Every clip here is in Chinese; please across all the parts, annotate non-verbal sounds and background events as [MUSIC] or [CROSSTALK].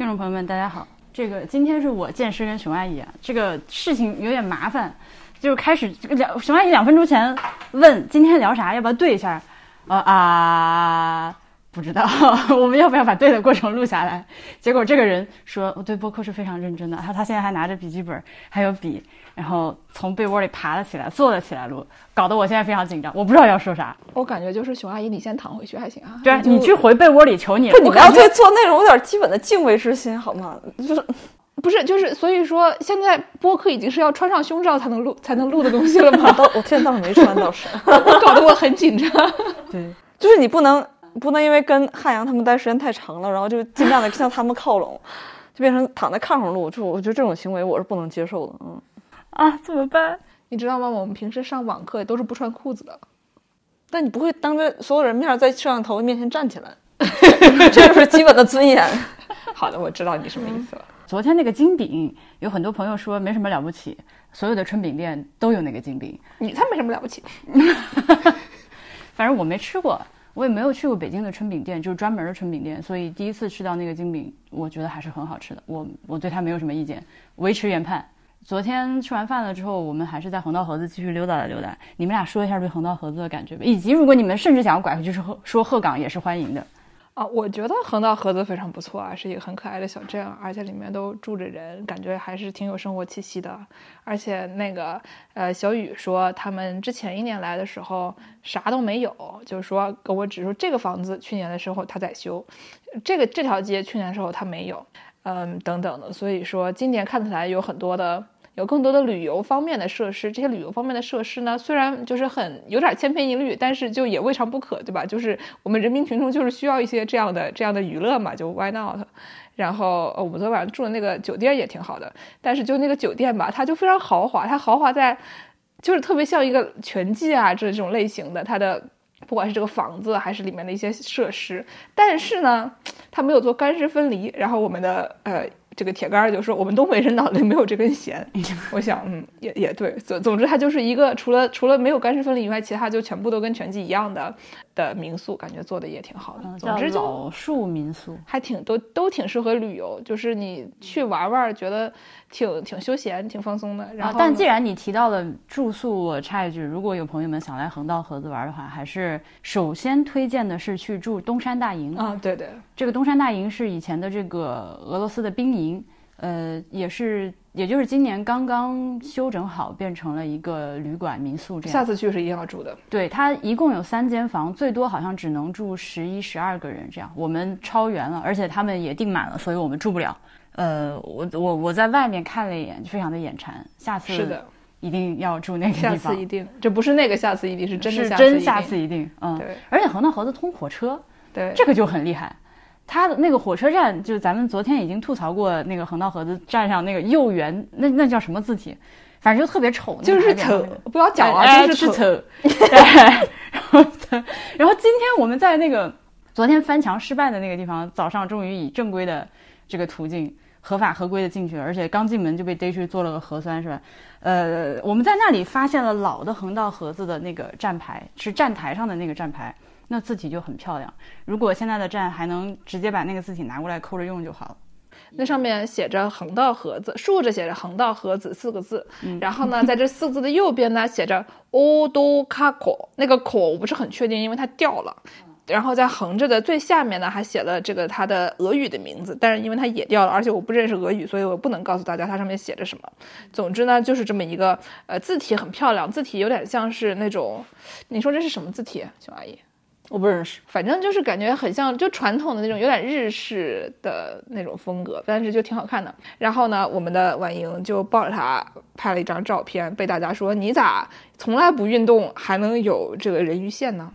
听众朋友们，大家好。这个今天是我健身跟熊阿姨啊，这个事情有点麻烦，就是开始这个两熊阿姨两分钟前问今天聊啥，要不要对一下？呃啊，不知道，[LAUGHS] 我们要不要把对的过程录下来？结果这个人说我对播客是非常认真的，他他现在还拿着笔记本还有笔，然后从被窝里爬了起来，坐了起来录，搞得我现在非常紧张，我不知道要说啥。我感觉就是熊阿姨，你先躺回去还行啊。对你去回被窝里，求你了。不，你不要对做内容有点基本的敬畏之心好吗？就是不是就是所以说现在播客已经是要穿上胸罩才能录才能录的东西了吗？倒，我现在倒是没穿倒是，[LAUGHS] 搞得我很紧张。对。就是你不能不能因为跟汉阳他们待时间太长了，然后就尽量的向他们靠拢，[LAUGHS] 就变成躺在炕上录，就我觉得这种行为我是不能接受的。嗯，啊，怎么办？你知道吗？我们平时上网课都是不穿裤子的。但你不会当着所有人面在摄像头面前站起来，[LAUGHS] 这就是基本的尊严。[LAUGHS] 好的，我知道你什么意思了。昨天那个金饼，有很多朋友说没什么了不起，所有的春饼店都有那个金饼。你才没什么了不起。反正我没吃过，我也没有去过北京的春饼店，就是专门的春饼店，所以第一次吃到那个金饼，我觉得还是很好吃的。我我对它没有什么意见，维持原判。昨天吃完饭了之后，我们还是在横道河子继续溜达了溜达。你们俩说一下对横道河子的感觉吧，以及如果你们甚至想要拐回去说说鹤岗也是欢迎的。啊，我觉得横道河子非常不错啊，是一个很可爱的小镇，而且里面都住着人，感觉还是挺有生活气息的。而且那个呃，小雨说他们之前一年来的时候啥都没有，就是说跟我指出这个房子去年的时候他在修，这个这条街去年的时候他没有，嗯，等等的。所以说今年看起来有很多的。有更多的旅游方面的设施，这些旅游方面的设施呢，虽然就是很有点千篇一律，但是就也未尝不可，对吧？就是我们人民群众就是需要一些这样的这样的娱乐嘛，就 why not？然后我们昨晚上住的那个酒店也挺好的，但是就那个酒店吧，它就非常豪华，它豪华在就是特别像一个全季啊这这种类型的，它的不管是这个房子还是里面的一些设施，但是呢，它没有做干湿分离，然后我们的呃。这个铁杆儿就说我们东北人脑袋没有这根弦，我想嗯也也对，总总之它就是一个除了除了没有干湿分离以外，其他就全部都跟全季一样的的民宿，感觉做的也挺好的。总之就老树民宿，还挺都都挺适合旅游，就是你去玩玩，觉得挺挺休闲、挺放松的。然后，但既然你提到了住宿，我插一句，如果有朋友们想来横道河子玩的话，还是首先推荐的是去住东山大营啊，对对，这个东山大营是以前的这个俄罗斯的兵营。呃，也是，也就是今年刚刚修整好，变成了一个旅馆民宿这样。下次去是一定要住的。对，它一共有三间房，最多好像只能住十一、十二个人这样。我们超员了，而且他们也订满了，所以我们住不了。呃，我我我在外面看了一眼，就非常的眼馋。下次是的，一定要住那个地方。下次一定，这不是那个下次一定是真的是真下次一定。嗯，对。而且横道河子通火车，对，这个就很厉害。它的那个火车站，就是咱们昨天已经吐槽过那个横道河子站上那个右园，那那叫什么字体？反正就特别丑，就是丑，不要讲啊，就是丑。然后，[LAUGHS] 然后今天我们在那个昨天翻墙失败的那个地方，早上终于以正规的这个途径合法合规的进去了，而且刚进门就被逮去做了个核酸，是吧？呃，我们在那里发现了老的横道河子的那个站牌，是站台上的那个站牌。那字体就很漂亮。如果现在的站还能直接把那个字体拿过来抠着用就好了。那上面写着“横道盒子”，竖着写着“横道盒子”四个字。然后呢，在这四个字的右边呢，写着 “odo kako”。那个“口”我不是很确定，因为它掉了。然后在横着的最下面呢，还写了这个它的俄语的名字，但是因为它也掉了，而且我不认识俄语，所以我不能告诉大家它上面写着什么。总之呢，就是这么一个呃字体很漂亮，字体有点像是那种，你说这是什么字体，熊阿姨？我不认识，反正就是感觉很像，就传统的那种有点日式的那种风格，但是就挺好看的。然后呢，我们的婉莹就抱着它拍了一张照片，被大家说你咋从来不运动还能有这个人鱼线呢？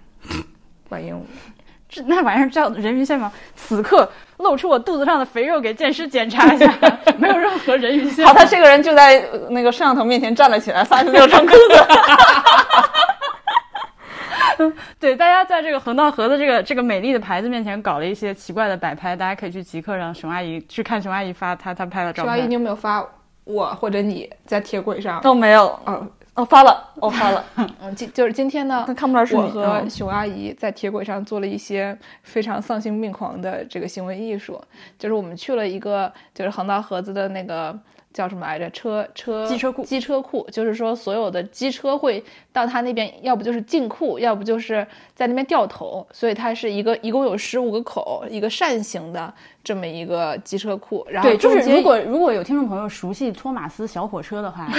婉莹，[LAUGHS] 这那玩意儿叫人鱼线吗？此刻露出我肚子上的肥肉给剑师检查一下，[LAUGHS] 没有任何人鱼线。好，他这个人就在那个摄像头面前站了起来，发现没有穿裤子。[LAUGHS] 对，大家在这个横道河的这个这个美丽的牌子面前搞了一些奇怪的摆拍，大家可以去即刻让熊阿姨去看熊阿姨发她她拍的照片。熊阿姨，你有没有发我或者你在铁轨上？都没有。哦，哦，发了，哦，发了 [LAUGHS] [LAUGHS] 嗯，今就是今天呢但，看不出来是你。我和嗯熊阿姨在铁轨上做了一些非常丧心病狂的这个行为艺术，就是我们去了一个就是横道河子的那个叫什么来着？车车机车库机车库，就是说所有的机车会到他那边，要不就是进库，要不就是在那边掉头，所以它是一个一共有十五个口，一个扇形的这么一个机车库。然后对，就是如果如果有听众朋友熟悉托马斯小火车的话，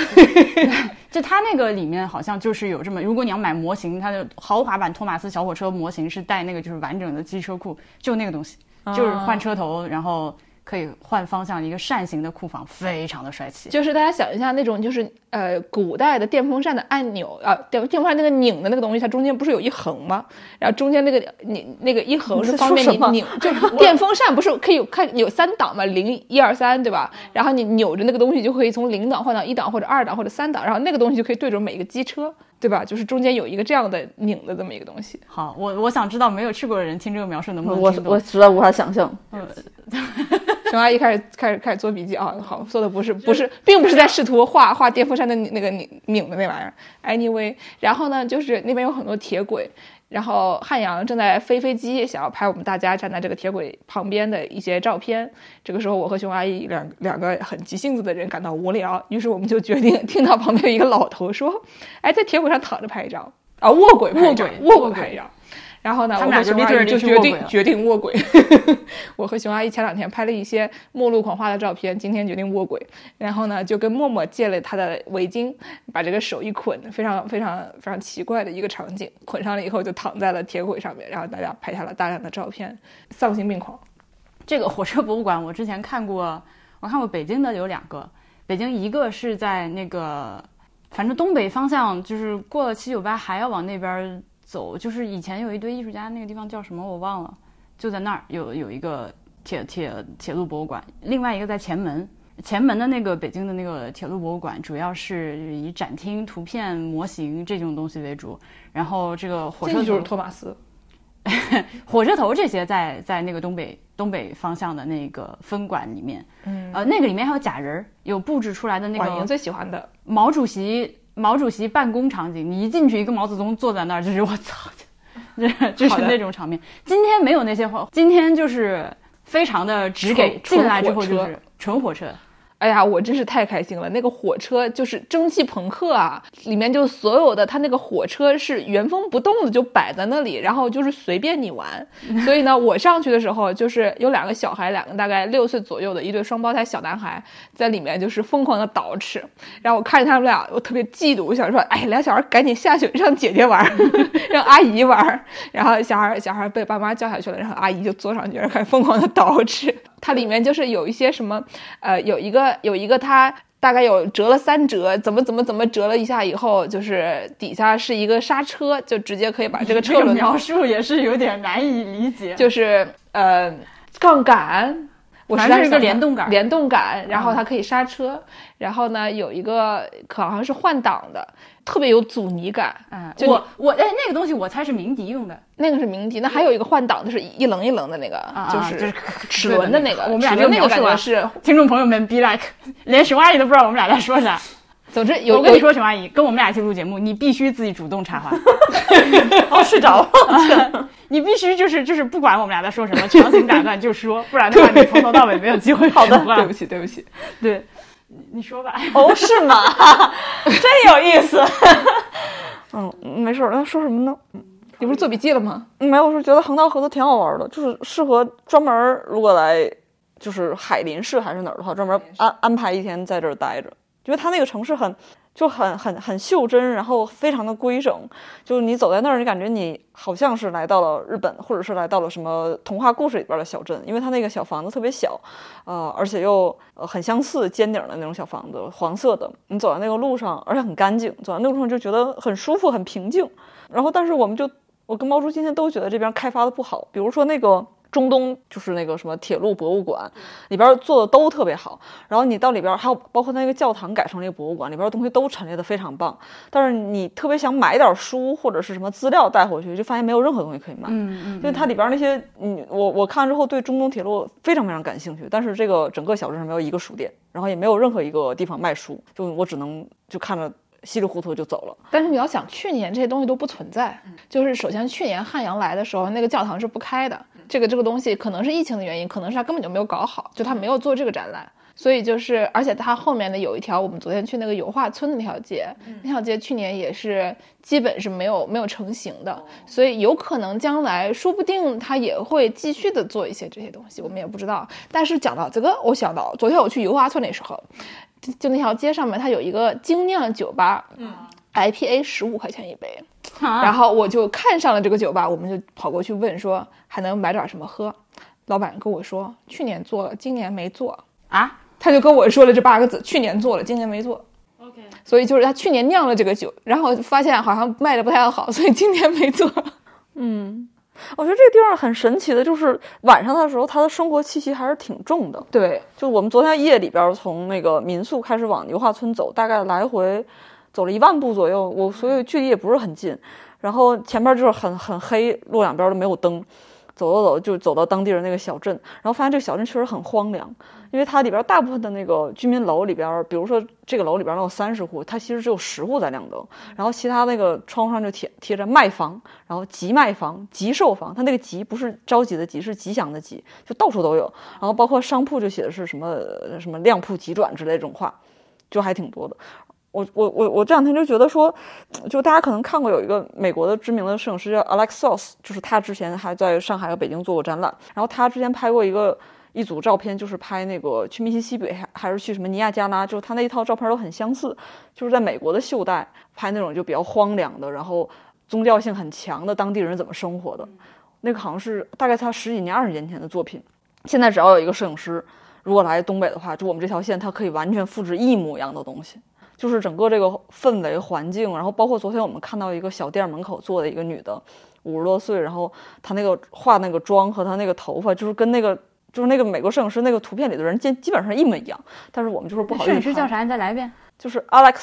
[LAUGHS] 就它那个里面好像就是有这么，如果你要买模型，它的豪华版托马斯小火车模型是带那个就是完整的机车库，就那个东西，就是换车头，然后可以换方向的一个扇形的库房，非常的帅气。就是大家想一下那种就是呃古代的电风扇的按钮啊，电电风扇那个拧的那个东西，它中间不是有一横吗？然后中间那个拧那个一横是方便你拧，就电风扇不是可以看有三档嘛，零一二三对吧？然后你扭着那个东西就可以从零档换到一档或者二档或者三档，然后那个东西就可以对准每一个机车。对吧？就是中间有一个这样的拧的这么一个东西，好，我我想知道没有去过的人听这个描述能不能我？我实在无法想象。[LAUGHS] 熊阿姨开始开始开始做笔记啊，好，做的不是不是，并不是在试图画画电风扇的那个拧拧的那玩意儿。Anyway，然后呢，就是那边有很多铁轨，然后汉阳正在飞飞机，想要拍我们大家站在这个铁轨旁边的一些照片。这个时候，我和熊阿姨两两个很急性子的人感到无聊，于是我们就决定听到旁边有一个老头说：“哎，在铁轨上躺着拍一张啊，卧轨拍一张，卧轨卧轨拍一张。”然后呢，他们俩就我和熊阿姨就决定决定卧轨。[LAUGHS] 我和熊阿姨前两天拍了一些末路狂花的照片，今天决定卧轨。然后呢，就跟默默借了她的围巾，把这个手一捆，非常非常非常奇怪的一个场景。捆上了以后，就躺在了铁轨上面，然后大家拍下了大量的照片，丧心病狂。这个火车博物馆，我之前看过，我看过北京的有两个，北京一个是在那个，反正东北方向，就是过了七九八还要往那边走，就是以前有一堆艺术家，那个地方叫什么我忘了，就在那儿有有一个铁铁铁路博物馆，另外一个在前门。前门的那个北京的那个铁路博物馆，主要是以展厅、图片、模型这种东西为主。然后这个火车这就是托马斯，[LAUGHS] 火车头这些在在那个东北东北方向的那个分馆里面，嗯，呃，那个里面还有假人儿，有布置出来的那个最喜欢的。毛主席毛主席办公场景，你一进去一个毛泽东坐在那儿，就是 [LAUGHS] 我操，这就是 [LAUGHS] 那种场面。今天没有那些话，今天就是非常的直给进来之后就是纯火车。哎呀，我真是太开心了！那个火车就是蒸汽朋克啊，里面就所有的它那个火车是原封不动的就摆在那里，然后就是随便你玩。[LAUGHS] 所以呢，我上去的时候就是有两个小孩，两个大概六岁左右的一对双胞胎小男孩在里面就是疯狂的捯饬，然后我看着他们俩，我特别嫉妒，我想说，哎，俩小孩赶紧下去让姐姐玩，[LAUGHS] 让阿姨玩。然后小孩小孩被爸妈叫下去了，然后阿姨就坐上去，然后开始疯狂的捯饬。它里面就是有一些什么，呃，有一个有一个它大概有折了三折，怎么怎么怎么折了一下以后，就是底下是一个刹车，就直接可以把这个车轮描述也是有点难以理解。就是呃杠杆。我实反正是一个联动杆联动杆，然后嗯它可以刹车，然后呢有一个可好像是换挡的，特别有阻尼感。嗯，就我我哎，那个东西我猜是鸣笛用的，那个是鸣笛，那还有一个换挡的是一棱一棱的那个，啊就是就是齿轮的那个，我们俩就那个感觉是，听众朋友们 be like，[LAUGHS] 连熊阿姨都不知道我们俩在说啥。总之有有我跟你说，熊阿姨，跟我们俩一起录节目，你必须自己主动插话，[LAUGHS] 哦，睡着了。[LAUGHS] 你必须就是就是不管我们俩在说什么，强行打断就说，不然的话你从头到尾没有机会说话。对不起对不起，对，你你说吧。哦，是吗？[LAUGHS] 真有意思。[LAUGHS] 嗯，没事儿。那说什么呢？你不是做笔记了吗？没有，我是觉得横道河子挺好玩的，就是适合专门儿如果来就是海林市还是哪儿的话，专门安安排一天在这儿待着，因为它那个城市很就很很很袖珍，然后非常的规整，就是你走在那儿，你感觉你好像是来到了日本，或者是来到了什么童话故事里边的小镇，因为它那个小房子特别小，呃，而且又呃很相似尖顶的那种小房子，黄色的，你走在那个路上，而且很干净，走在那路上就觉得很舒服、很平静。然后，但是我们就我跟猫叔今天都觉得这边开发的不好，比如说那个中东就是那个什么铁路博物馆，里边做的都特别好。然后你到里边还有包括那个教堂改成了一个博物馆，里边东西都陈列的非常棒。但是你特别想买点书或者是什么资料带回去，就发现没有任何东西可以买。嗯嗯，因为它里边那些，嗯，我我看完之后对中东铁路非常非常感兴趣，但是这个整个小镇上没有一个书店，然后也没有任何一个地方卖书，就我只能就看着稀里糊涂就走了。但是你要想，去年这些东西都不存在，就是首先去年汉阳来的时候，那个教堂是不开的，这个这个东西可能是疫情的原因，可能是他根本就没有搞好，就他没有做这个展览。所以就是，而且它后面的有一条，我们昨天去那个油画村的那条街，那条街去年也是基本是没有没有成型的，所以有可能将来说不定它也会继续的做一些这些东西，我们也不知道。但是讲到这个，我想到昨天我去油画村的时候，就就那条街上面它有一个精酿酒吧，嗯，IPA 十五块钱一杯，啊。然后我就看上了这个酒吧，我们就跑过去问说还能买点什么喝，老板跟我说去年做了，今年没做。啊？他就跟我说了这八个字，去年做了，今年没做，，OK，所以就是他去年酿了这个酒，然后发现好像卖的不太好，所以今年没做。我觉得这个地方很神奇的，就是晚上的时候，它的生活气息还是挺重的。对，就我们昨天夜里边从那个民宿开始往油画村走，大概来回走了一万步左右，我所以距离也不是很近。然后前边就是很很黑，路两边都没有灯，走走走就走到当地的那个小镇，然后发现这个小镇确实很荒凉，因为它里边大部分的那个居民楼里边，比如说这个楼里边能有三十户，它其实只有十户在亮灯，然后其他那个窗户上就贴贴着卖房，然后急卖房、急售房，它那个急不是着急的急，是吉祥的吉，就到处都有。然后包括商铺就写的是什么呃什么量铺急转之类这种话，就还挺多的。我我我我这两天就觉得说，就大家可能看过有一个美国的知名的摄影师叫 Alex Soss，就是他之前还在上海和北京做过展览，然后他之前拍过一个一组照片，就是拍那个去密西西比还还是去什么尼亚加拉，就是他那一套照片都很相似，就是在美国的袖带拍那种就比较荒凉的，然后宗教性很强的当地人怎么生活的，那个好像是大概他十几年二十年前的作品，现在只要有一个摄影师。如果来东北的话，就我们这条线，它可以完全复制一模一样的东西。就是整个这个氛围环境，然后包括昨天我们看到一个小店门口坐的一个女的，五十多岁，然后她那个化那个妆和她那个头发，就是跟那个就是那个美国摄影师那个图片里的人基基本上一模一样，但是我们就是不好意思。摄影师叫？啥？你再来一遍就是 Alex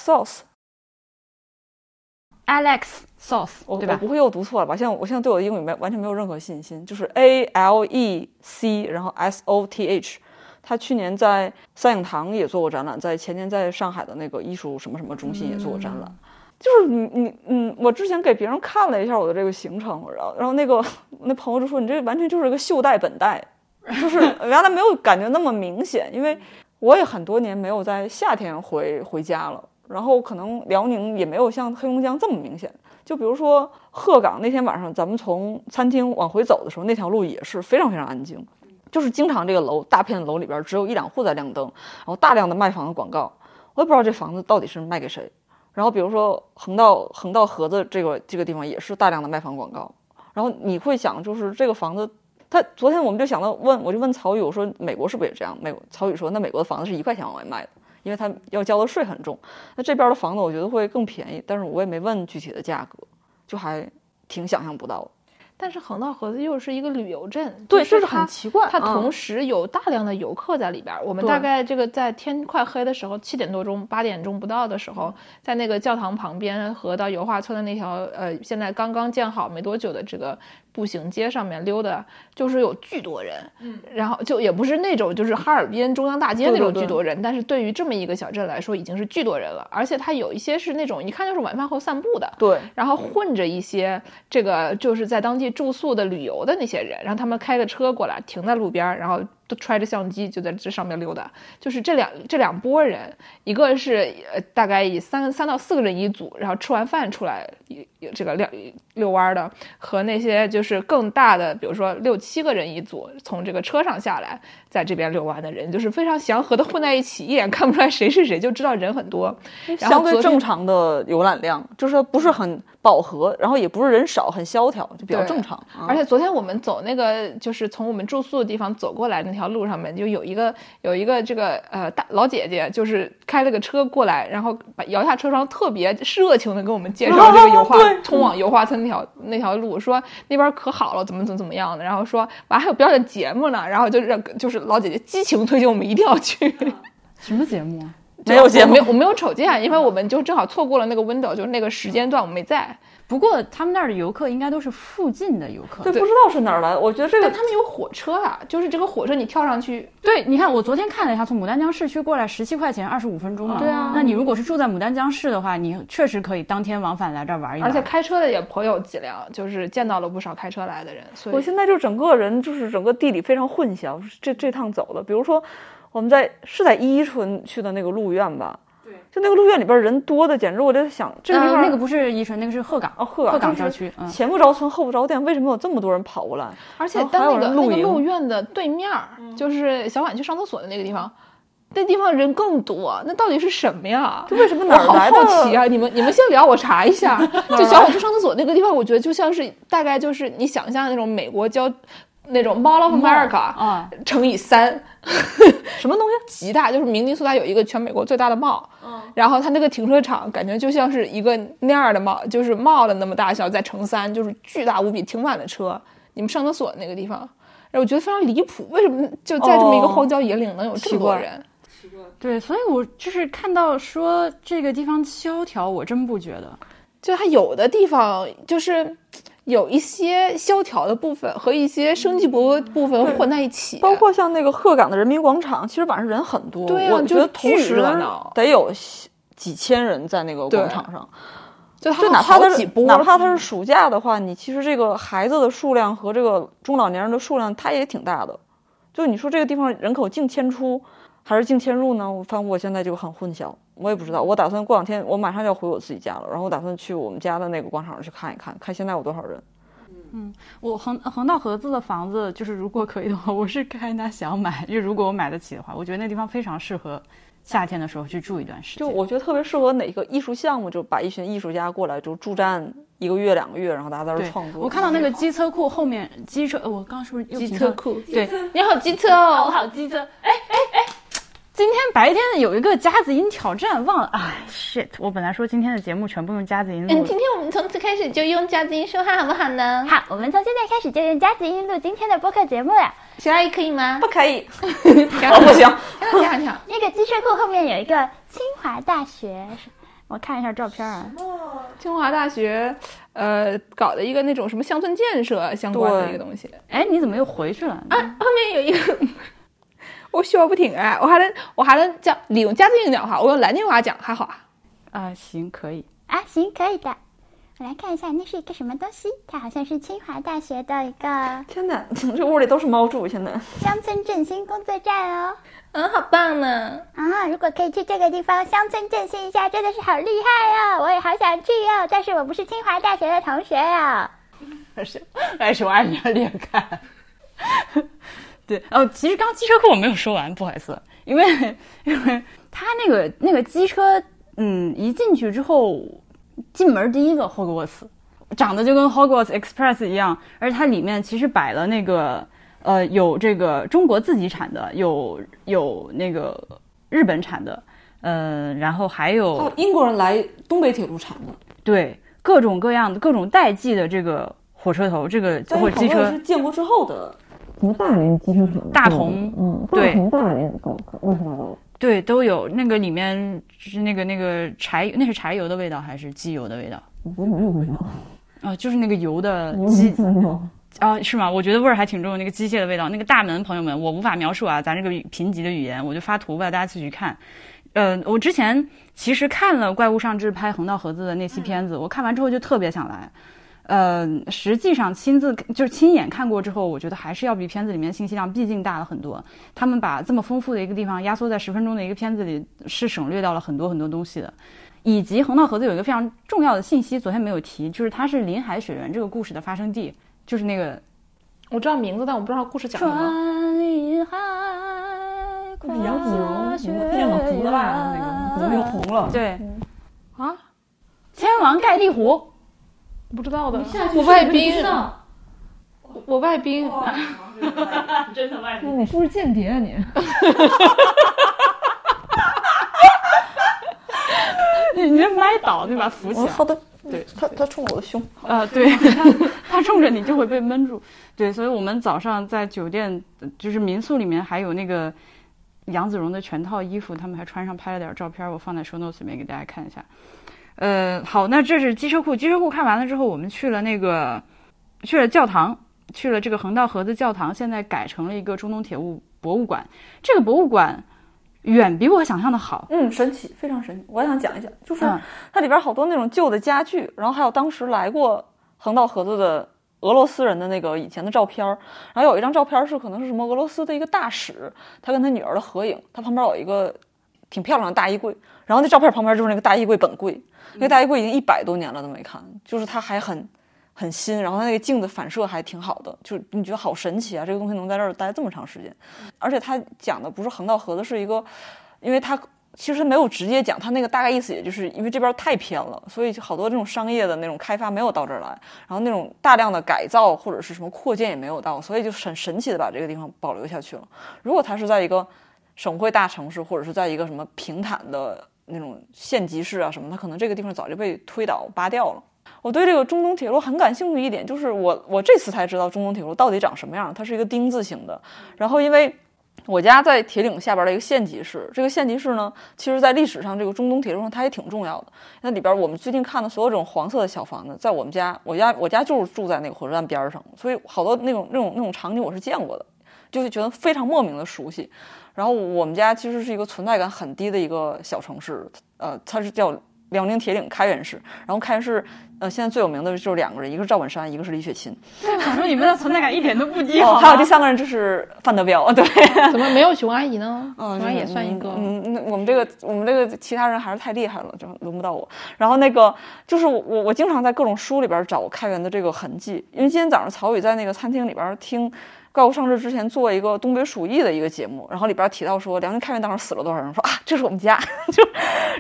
Sauce，我对吧？我不会又读错了吧？现在我现在对我的英语没完全没有任何信心，就是 A L E C，然后 S O T H。他去年在三影堂也做过展览，在前年在上海的那个艺术什么什么中心也做过展览。[LAUGHS] 就是你你嗯，我之前给别人看了一下我的这个行程，然后然后那个 [LAUGHS] 那朋友就说你这完全就是个袖带本带，就是原来没有感觉那么明显，因为我也很多年没有在夏天回回家了，然后可能辽宁也没有像黑龙江这么明显。就比如说鹤岗那天晚上，咱们从餐厅往回走的时候，那条路也是非常非常安静，就是经常这个楼大片楼里边只有一两户在亮灯，然后大量的卖房的广告，我也不知道这房子到底是卖给谁。然后比如说横道横道河子这个这个地方也是大量的卖房广告，然后你会想就是这个房子。他昨天我们就想到问，我就问曹宇，我说美国是不是也这样？美国曹宇说，那美国的房子是一块钱往外卖的，因为他要交的税很重。那这边的房子我觉得会更便宜，但是我也没问具体的价格，就还挺想象不到的。但是横道河子又是一个旅游镇，对，这是就是很奇怪。它同嗯时有大量的游客在里边儿。我们大概这个在天快黑的时候，七点多钟、八点钟不到的时候，在那个教堂旁边和到油画村的那条呃，现在刚刚建好没多久的这个步行街上面溜达，就是有巨多人。嗯，然后就也不是那种就是哈尔滨中央大街那种对对对巨多人，但是对于这么一个小镇来说，已经是巨多人了。而且它有一些是那种一看就是晚饭后散步的。对，然后混着一些这个就是在当地住宿的旅游的那些人，然后他们开个车过来停在路边，然后都揣着相机就在这上面溜达。就是这两这两拨人，一个是呃大概以三三到四个人一组，然后吃完饭出来一这个遛遛弯儿的，和那些就是更大的，比如说六七个人一组从这个车上下来，在这边遛弯的人，就是非常祥和的混在一起，一眼看不出来谁是谁，就知道人很多。相对正常的游览量，就是不是很饱和，然后也不是人少，很萧条，就比较正常。啊而且昨天我们走那个，就是从我们住宿的地方走过来那条路上面，就有一个有一个这个呃大老姐姐，就是开了个车过来，然后把摇下车窗，特别热情的给我们介绍这个油画、对通往油画村那条那条路，说那边可好了，怎么怎么怎么样的，然后说完还有表演节目呢，然后就让就是老姐姐激情推荐我们一定要去。什么节目啊？没有节目我没有我没有瞅见，因为我们就正好错过了那个 window，就是那个时间段我们没在。不过他们那儿的游客应该都是附近的游客。对，不知道是哪儿来。我觉得这个但他们有火车啊，就是这个火车你跳上去，对，你看我昨天看了一下，从牡丹江市区过来十七块钱，二十五分钟嘛。对啊那你如果是住在牡丹江市的话，你确实可以当天往返来这儿玩一玩。而且开车的也颇有几辆，就是见到了不少开车来的人。所以我现在就整个人就是整个地理非常混淆。这这趟走的，比如说我们在是在伊春去的那个鹿苑吧？对，就那个鹿苑里边人多的简直，我在想这个地方、呃那个不是伊春，那个是鹤岗。哦鹤岗鹤岗就是郊区。嗯，前不着村后不着店，为什么有这么多人跑过来？而且然后还有当那个那个鹿苑的对面儿，就是小婉去上厕所的那个地方，那地方人更多，那到底是什么呀？就为什么哪我好儿来的好奇啊！你们你们先聊，我查一下。就小婉去上厕所那个地方，我觉得就像是大概就是你想象那种美国郊那种 Mall of America 啊，乘以三，[LAUGHS] 什么东西？极大，就是明尼苏达有一个全美国最大的 mall，然后它那个停车场感觉就像是一个那样的 mall，就是 mall 的那么大小，再乘三，就是巨大无比，停满了车。你们上厕所那个地方，然后我觉得非常离谱，为什么就在这么一个哦荒郊野岭能有这么多奇怪人？对，所以我就是看到说这个地方萧条，我真不觉得。就它有的地方就是有一些萧条的部分和一些生机勃勃部分混在一起，包括像那个鹤岗的人民广场，其实晚上人很多，对啊我觉得同时得有几千人在那个广场上。就它就哪怕他是哪怕他是暑假的话，你其实这个孩子的数量和这个中老年人的数量，它也挺大的。就你说这个地方人口净迁出还是净迁入呢？我反正我现在就很混淆，我也不知道。我打算过两天，我马上就要回我自己家了，然后我打算去我们家的那个广场上去看一看，看现在有多少人。嗯我横横道河子的房子，就是如果可以的话，我是看他想买，因为如果我买得起的话，我觉得那地方非常适合夏天的时候去住一段时间。就我觉得特别适合哪个艺术项目，就把一群艺术家过来，就驻站一个月、两个月，然后大家在这儿创作。我看到那个机车库后面机车，呃我刚刚是不是机车库，对，你好机车我哦，好机车，哎哎哎，今天白天有一个夹子音挑战，忘了，哎，shit！我本来说今天的节目全部用夹子音录，嗯，今天我们从此开始就用夹子音说话好不好呢？好，我们从现在开始就用夹子音录今天的播客节目了。小阿姨可以吗？不可以，挺 [LAUGHS] 好，哦不行。挺好，挺好，挺好。那个机车库后面有一个清华大学，我看一下照片啊。清华大学，呃，搞的一个那种什么乡村建设相关的一个东西。哎，你怎么又回去了？啊，后面有一个，我笑不停哎，我还能我还能讲利用夹子音讲话，我用南京话讲还好啊。啊，行，可以。啊，行，可以的。我来看一下，那是一个什么东西？它好像是清华大学的一个 [LAUGHS] 天哪，这屋里都是猫住，现在。[LAUGHS] 乡村振兴工作站哦。嗯，好棒呢。啊，如果可以去这个地方乡村振兴一下，真的是好厉害哦！我也好想去哦，但是我不是清华大学的同学哦。[LAUGHS] 还是还是我按你的脸看。对，哦，其实刚刚机车库我没有说完，不好意思，因为因为他那个那个机车，嗯，一进去之后，进门第一个霍格沃茨，长得就跟 Hogwarts Express 一样，而且它里面其实摆了那个呃有这个中国自己产的，有有那个日本产的，呃，然后还有哦，英国人来东北铁路产的，对各种各样的各种代际的这个火车头，这个或者机车是建国之后的。什么大连机车厂？大同，嗯，对大同大连搞乱七八糟。对，都有那个里面是那个那个柴，那是柴油的味道还是机油的味道？我觉得没有味道，啊、就是那个油的机。啊，是吗？我觉得味儿还挺重，那个机械的味道。那个大门，朋友们，我无法描述啊，咱这个贫瘠的语言，我就发图吧，大家自己去看。呃，我之前其实看了《怪物上志》拍横道盒子的那期片子，我看完之后就特别想来。呃，实际上亲自就是亲眼看过之后，我觉得还是要比片子里面信息量毕竟大了很多。他们把这么丰富的一个地方压缩在十分钟的一个片子里，是省略掉了很多很多东西的。以及横道盒子有一个非常重要的信息，昨天没有提，就是它是林海雪原这个故事的发生地，就是那个我知道名字，但我不知道故事讲什么。林海，杨子荣变了红的吧？那个怎么又红了？对，啊，天王盖地虎，不知道的。我外宾，[LAUGHS] 我外宾。真的外宾你是不是间谍啊你？[LAUGHS] 你你这麦倒对吧？扶起来。哦好的，对他他冲我的胸。啊，对他，[LAUGHS] 他冲着你就会被闷住。对，所以我们早上在酒店，就是民宿里面还有那个杨子荣的全套衣服，他们还穿上拍了点照片，我放在 show notes 里面给大家看一下。呃，好，那这是机车库，机车库看完了之后，我们去了那个去了教堂，去了这个横道河子教堂，现在改成了一个中东铁路博物馆。这个博物馆远比我想象的好。嗯，神奇，非常神奇。我想讲一讲，就是嗯它里边好多那种旧的家具，然后还有当时来过横道河子的俄罗斯人的那个以前的照片儿，然后有一张照片是可能是什么俄罗斯的一个大使，他跟他女儿的合影，他旁边有一个挺漂亮的大衣柜，然后那照片旁边就是那个大衣柜本柜，那个大衣柜已经一百多年了都没看，就是它还很。很新，然后它那个镜子反射还挺好的，就你觉得好神奇啊！这个东西能在这儿待这么长时间，而且它讲的不是横道河子，是一个，因为它其实没有直接讲，它那个大概意思也就是因为这边太偏了，所以好多这种商业的那种开发没有到这儿来，然后那种大量的改造或者是什么扩建也没有到，所以就很神奇的把这个地方保留下去了。如果它是在一个省会大城市，或者是在一个什么平坦的那种县级市啊什么，它可能这个地方早就被推倒扒掉了。我对这个中东铁路很感兴趣一点，就是我我这次才知道中东铁路到底长什么样，它是一个丁字形的，然后因为。我家在铁岭下边的一个县级市，这个县级市呢，其实在历史上这个中东铁路上它也挺重要的。那里边我们最近看的所有这种黄色的小房子，在我们家，我家我家就是住在那个火车站边上，所以好多那种那种那种场景我是见过的，就是觉得非常莫名的熟悉。然后我们家其实是一个存在感很低的一个小城市，呃，它是叫辽宁铁岭开原市，然后开原市呃现在最有名的就是两个人，一个是赵本山，一个是李雪琴，[LAUGHS] 我说你们的存在感一点都不低，哦，还有第三个人就是范德彪，对。[LAUGHS] 怎么没有熊阿姨呢？嗯，熊阿姨也算一个。嗯，嗯那我们这个我们这个其他人还是太厉害了，就轮不到我。然后那个就是我我我经常在各种书里边找开原的这个痕迹，因为今天早上曹宇在那个餐厅里边听。高上市之前做一个东北鼠疫的一个节目，然后里边提到说辽宁开原当时死了多少人，说啊这是我们家，[LAUGHS] 就，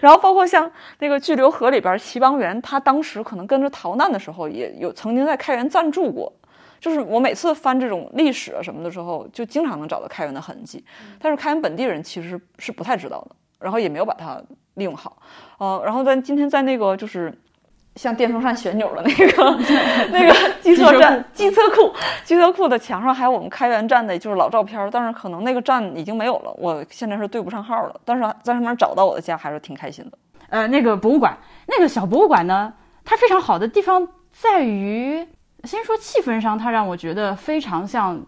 然后包括像那个巨流河里边齐邦媛，他当时可能跟着逃难的时候，也有曾经在开元暂住过，就是我每次翻这种历史啊什么的时候，就经常能找到开元的痕迹，但是开元本地人其实是不太知道的，然后也没有把它利用好，呃，然后在今天在那个就是像电风扇旋钮的那个 [LAUGHS] 那个机车站、机车库、机车库的墙上还有我们开元站的就是老照片，但是可能那个站已经没有了，我现在是对不上号了，但是在上面找到我的家还是挺开心的。呃，那个博物馆，那个小博物馆呢，它非常好的地方在于，先说气氛上，它让我觉得非常像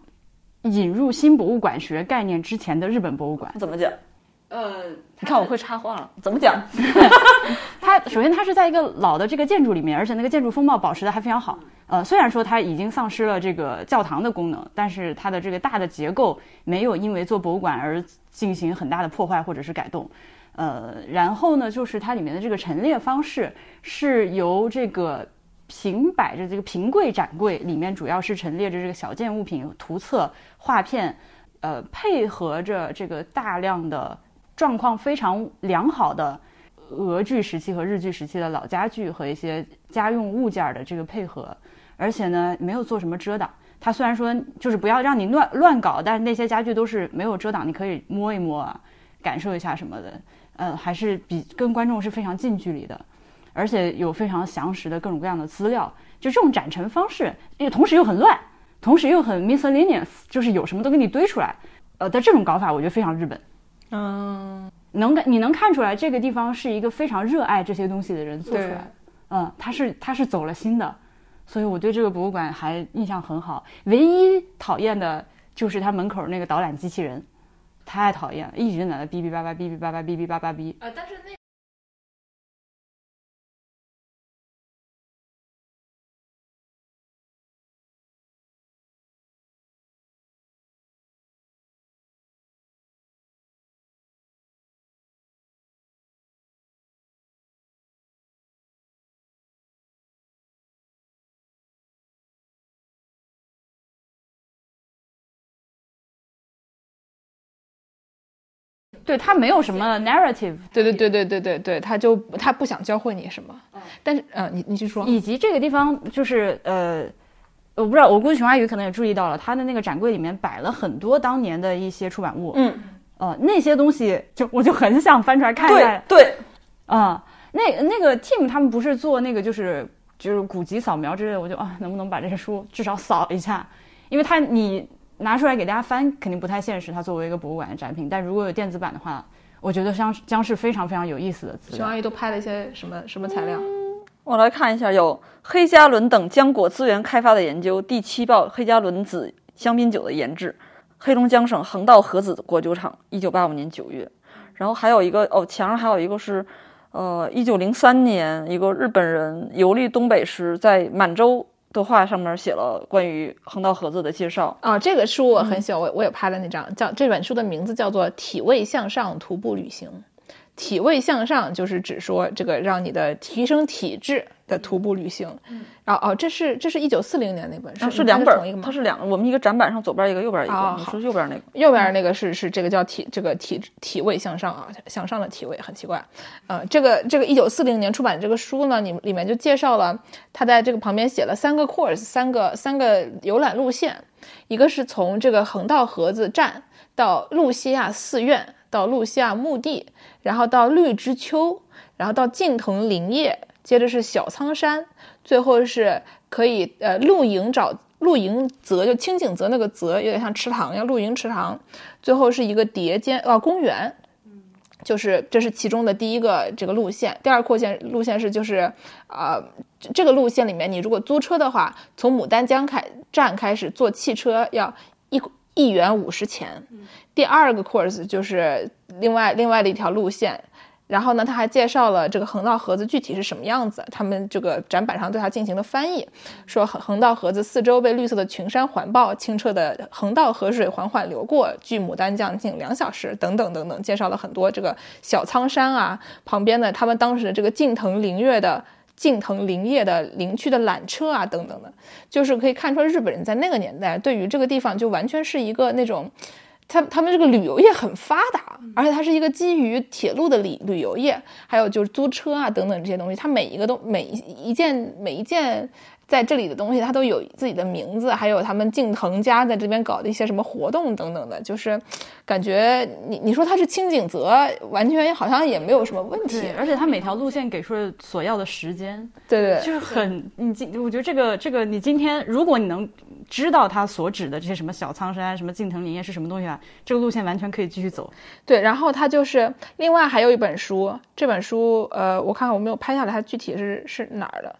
引入新博物馆学概念之前的日本博物馆。怎么讲？呃，你看我会插话了，怎么讲？[LAUGHS] 它首先它是在一个老的这个建筑里面，而且那个建筑风貌保持的还非常好。呃，虽然说它已经丧失了这个教堂的功能，但是它的这个大的结构没有因为做博物馆而进行很大的破坏或者是改动。呃，然后呢，就是它里面的这个陈列方式是由这个平摆着这个平柜展柜，里面主要是陈列着这个小件物品、图册、画片，呃，配合着这个大量的状况非常良好的俄剧时期和日剧时期的老家具和一些家用物件的这个配合，而且呢，没有做什么遮挡。它虽然说就是不要让你乱乱搞，但是那些家具都是没有遮挡，你可以摸一摸啊，感受一下什么的。呃，还是比跟观众是非常近距离的，而且有非常详实的各种各样的资料。就这种展陈方式，又同时又很乱，同时又很 miscellaneous，就是有什么都给你堆出来。呃的这种搞法，我觉得非常日本。嗯，能感你能看出来，这个地方是一个非常热爱这些东西的人做出对来。嗯，他是他是走了心的，所以我对这个博物馆还印象很好。唯一讨厌的就是他门口那个导览机器人，太讨厌了，一直在那哔哔叭叭、哔哔叭叭、哔哔叭叭哔。呃，但是那对他没有什么 narrative，对对对对对对对，他就他不想教会你什么，但是呃，你你去说，以及这个地方就是呃，我不知道，我估计熊阿姨可能也注意到了，他的那个展柜里面摆了很多当年的一些出版物，嗯，呃，那些东西就我就很想翻出来看一下。对，对，啊、那那个 team 他们不是做那个就是就是古籍扫描之类的，我就啊，能不能把这些书至少扫一下？因为他你拿出来给大家翻肯定不太现实，它作为一个博物馆的展品。但如果有电子版的话，我觉得将将是非常非常有意思的资料。熊阿姨都拍了一些什么什么材料？我来看一下，有黑加仑等浆果资源开发的研究，第七报黑加仑子香槟酒的研制，黑龙江省横道河子果酒厂，一九八五年九月。然后还有一个哦，墙上还有一个是，呃，一九零三年一个日本人游历东北时在满洲的话上面写了关于横道盒子的介绍。啊，这个书我很喜欢，我我也拍了那张，叫这本书的名字叫做《体位向上徒步旅行》。体位向上就是指说这个让你的提升体质的徒步旅行。嗯然后哦，这是这是一九四零年那本书，啊是两本同一个，吗它？是两个，我们一个展板上左边一个，右边一个。哦你说右边那个？右边那个是是这个叫体这个体体位向上啊，向上的体位很奇怪，呃，这个这个一九四零年出版的这个书呢，你里面就介绍了他在这个旁边写了三个 course，三个三个游览路线，一个是从这个横道河子站到路西亚寺院，到路西亚墓地，然后到绿之丘，然后到近藤林业，接着是小仓山，最后是可以呃露营找露营泽，就清景泽那个泽有点像池塘一样，露营池塘，最后是一个叠间啊公园。就是这是其中的第一个这个路线，第二个路线路线是就是，呃，这这个路线里面，你如果租车的话，从牡丹江开站开始坐汽车要一一元五十钱。第二个 course 就是另外另外的一条路线，然后呢，他还介绍了这个横道河子具体是什么样子，他们这个展板上对它进行了翻译，说横横道河子四周被绿色的群山环抱，清澈的横道河水缓缓流过，距牡丹江近两小时，等等等等，介绍了很多这个小苍山啊旁边的他们当时的这个近藤林月的。近藤林业的林区的缆车啊，等等的，就是可以看出日本人在那个年代对于这个地方就完全是一个那种，他他们这个旅游业很发达，而且它是一个基于铁路的旅旅游业，还有就是租车啊等等这些东西，它每一个都每一一件每一件在这里的东西，它都有自己的名字，还有他们近藤家在这边搞的一些什么活动等等的，就是感觉你你说它是清景泽，完全好像也没有什么问题对，，而且它每条路线给出了所要的时间，对对对就是很你今，我觉得这个这个你今天，如果你能知道它所指的这些什么小苍山、什么近藤林业是什么东西啊，这个路线完全可以继续走。对，然后它就是另外还有一本书，这本书呃，我看看我没有拍下来，它具体是是哪儿的。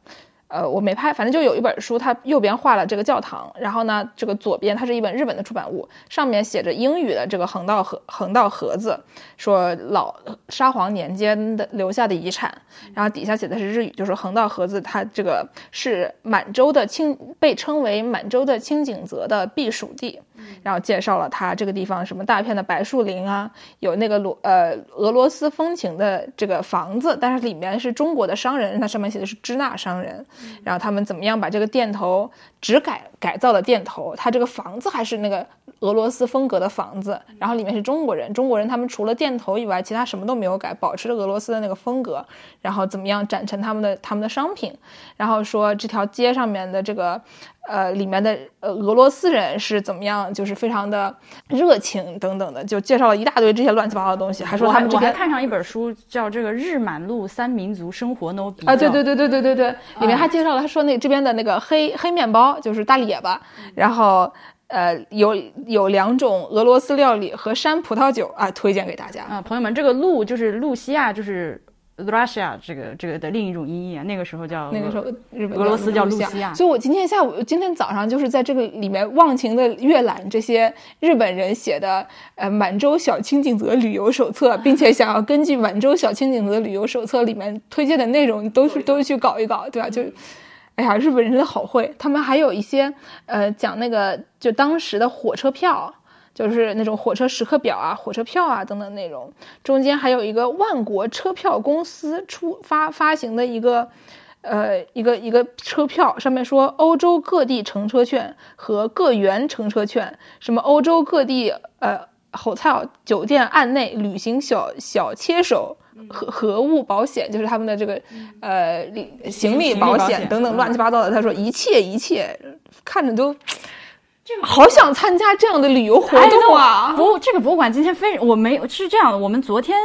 呃，我没拍，反正就有一本书，它右边画了这个教堂，然后呢，这个左边它是一本日本的出版物，上面写着英语的这个横道盒横道盒子，说老沙皇年间的留下的遗产，然后底下写的是日语，就是横道盒子，它这个是满洲的清，被称为满洲的清景泽的避暑地，然后介绍了它这个地方什么大片的白树林啊，有那个罗呃俄罗斯风情的这个房子，但是里面是中国的商人，它上面写的是支那商人，然后他们怎么样把这个店头只改改造了店头，它这个房子还是那个俄罗斯风格的房子，然后里面是中国人，中国人他们除了店头以外，其他什么都没有改，保持了俄罗斯的那个风格，然后怎么样展陈他们的他们的商品，然后说这条街上面的这个。呃，里面的呃俄罗斯人是怎么样，就是非常的热情等等的，就介绍了一大堆这些乱七八糟的东西，还说他们这边看上一本书，叫这个《日满路三民族生活 no 比啊，对对对对对对对，里面还介绍了，他说那这边的那个黑黑面包就是大列巴，然后呃有有两种俄罗斯料理和山葡萄酒啊，推荐给大家。啊，朋友们，这个路就是路西亚，就是 Russia 这个这个的另一种音译啊，那个时候叫那个时候，日本俄罗斯叫路路西亚所以我今天下午、今天早上就是在这个里面忘情的阅览这些日本人写的呃满洲小清景泽旅游手册，并且想要根据满洲小清景泽旅游手册里面推荐的内容，都是都去搞一搞，对吧？就。哎呀，日本人好会！他们还有一些，呃，讲那个就当时的火车票，就是那种火车时刻表啊、火车票啊等等内容。中间还有一个万国车票公司出发发行的一个，呃，一个一个车票，上面说欧洲各地乘车券和各园乘车券，什么欧洲各地呃 hotel 酒店案内旅行小小切手。和和物保险就是他们的这个，呃，里行李保保险险等等嗯乱七八糟的。他说一切一切，看着都，这个好想参加这样的旅游活哎动啊！不，这个博物馆今天非我没有是这样的，我们昨天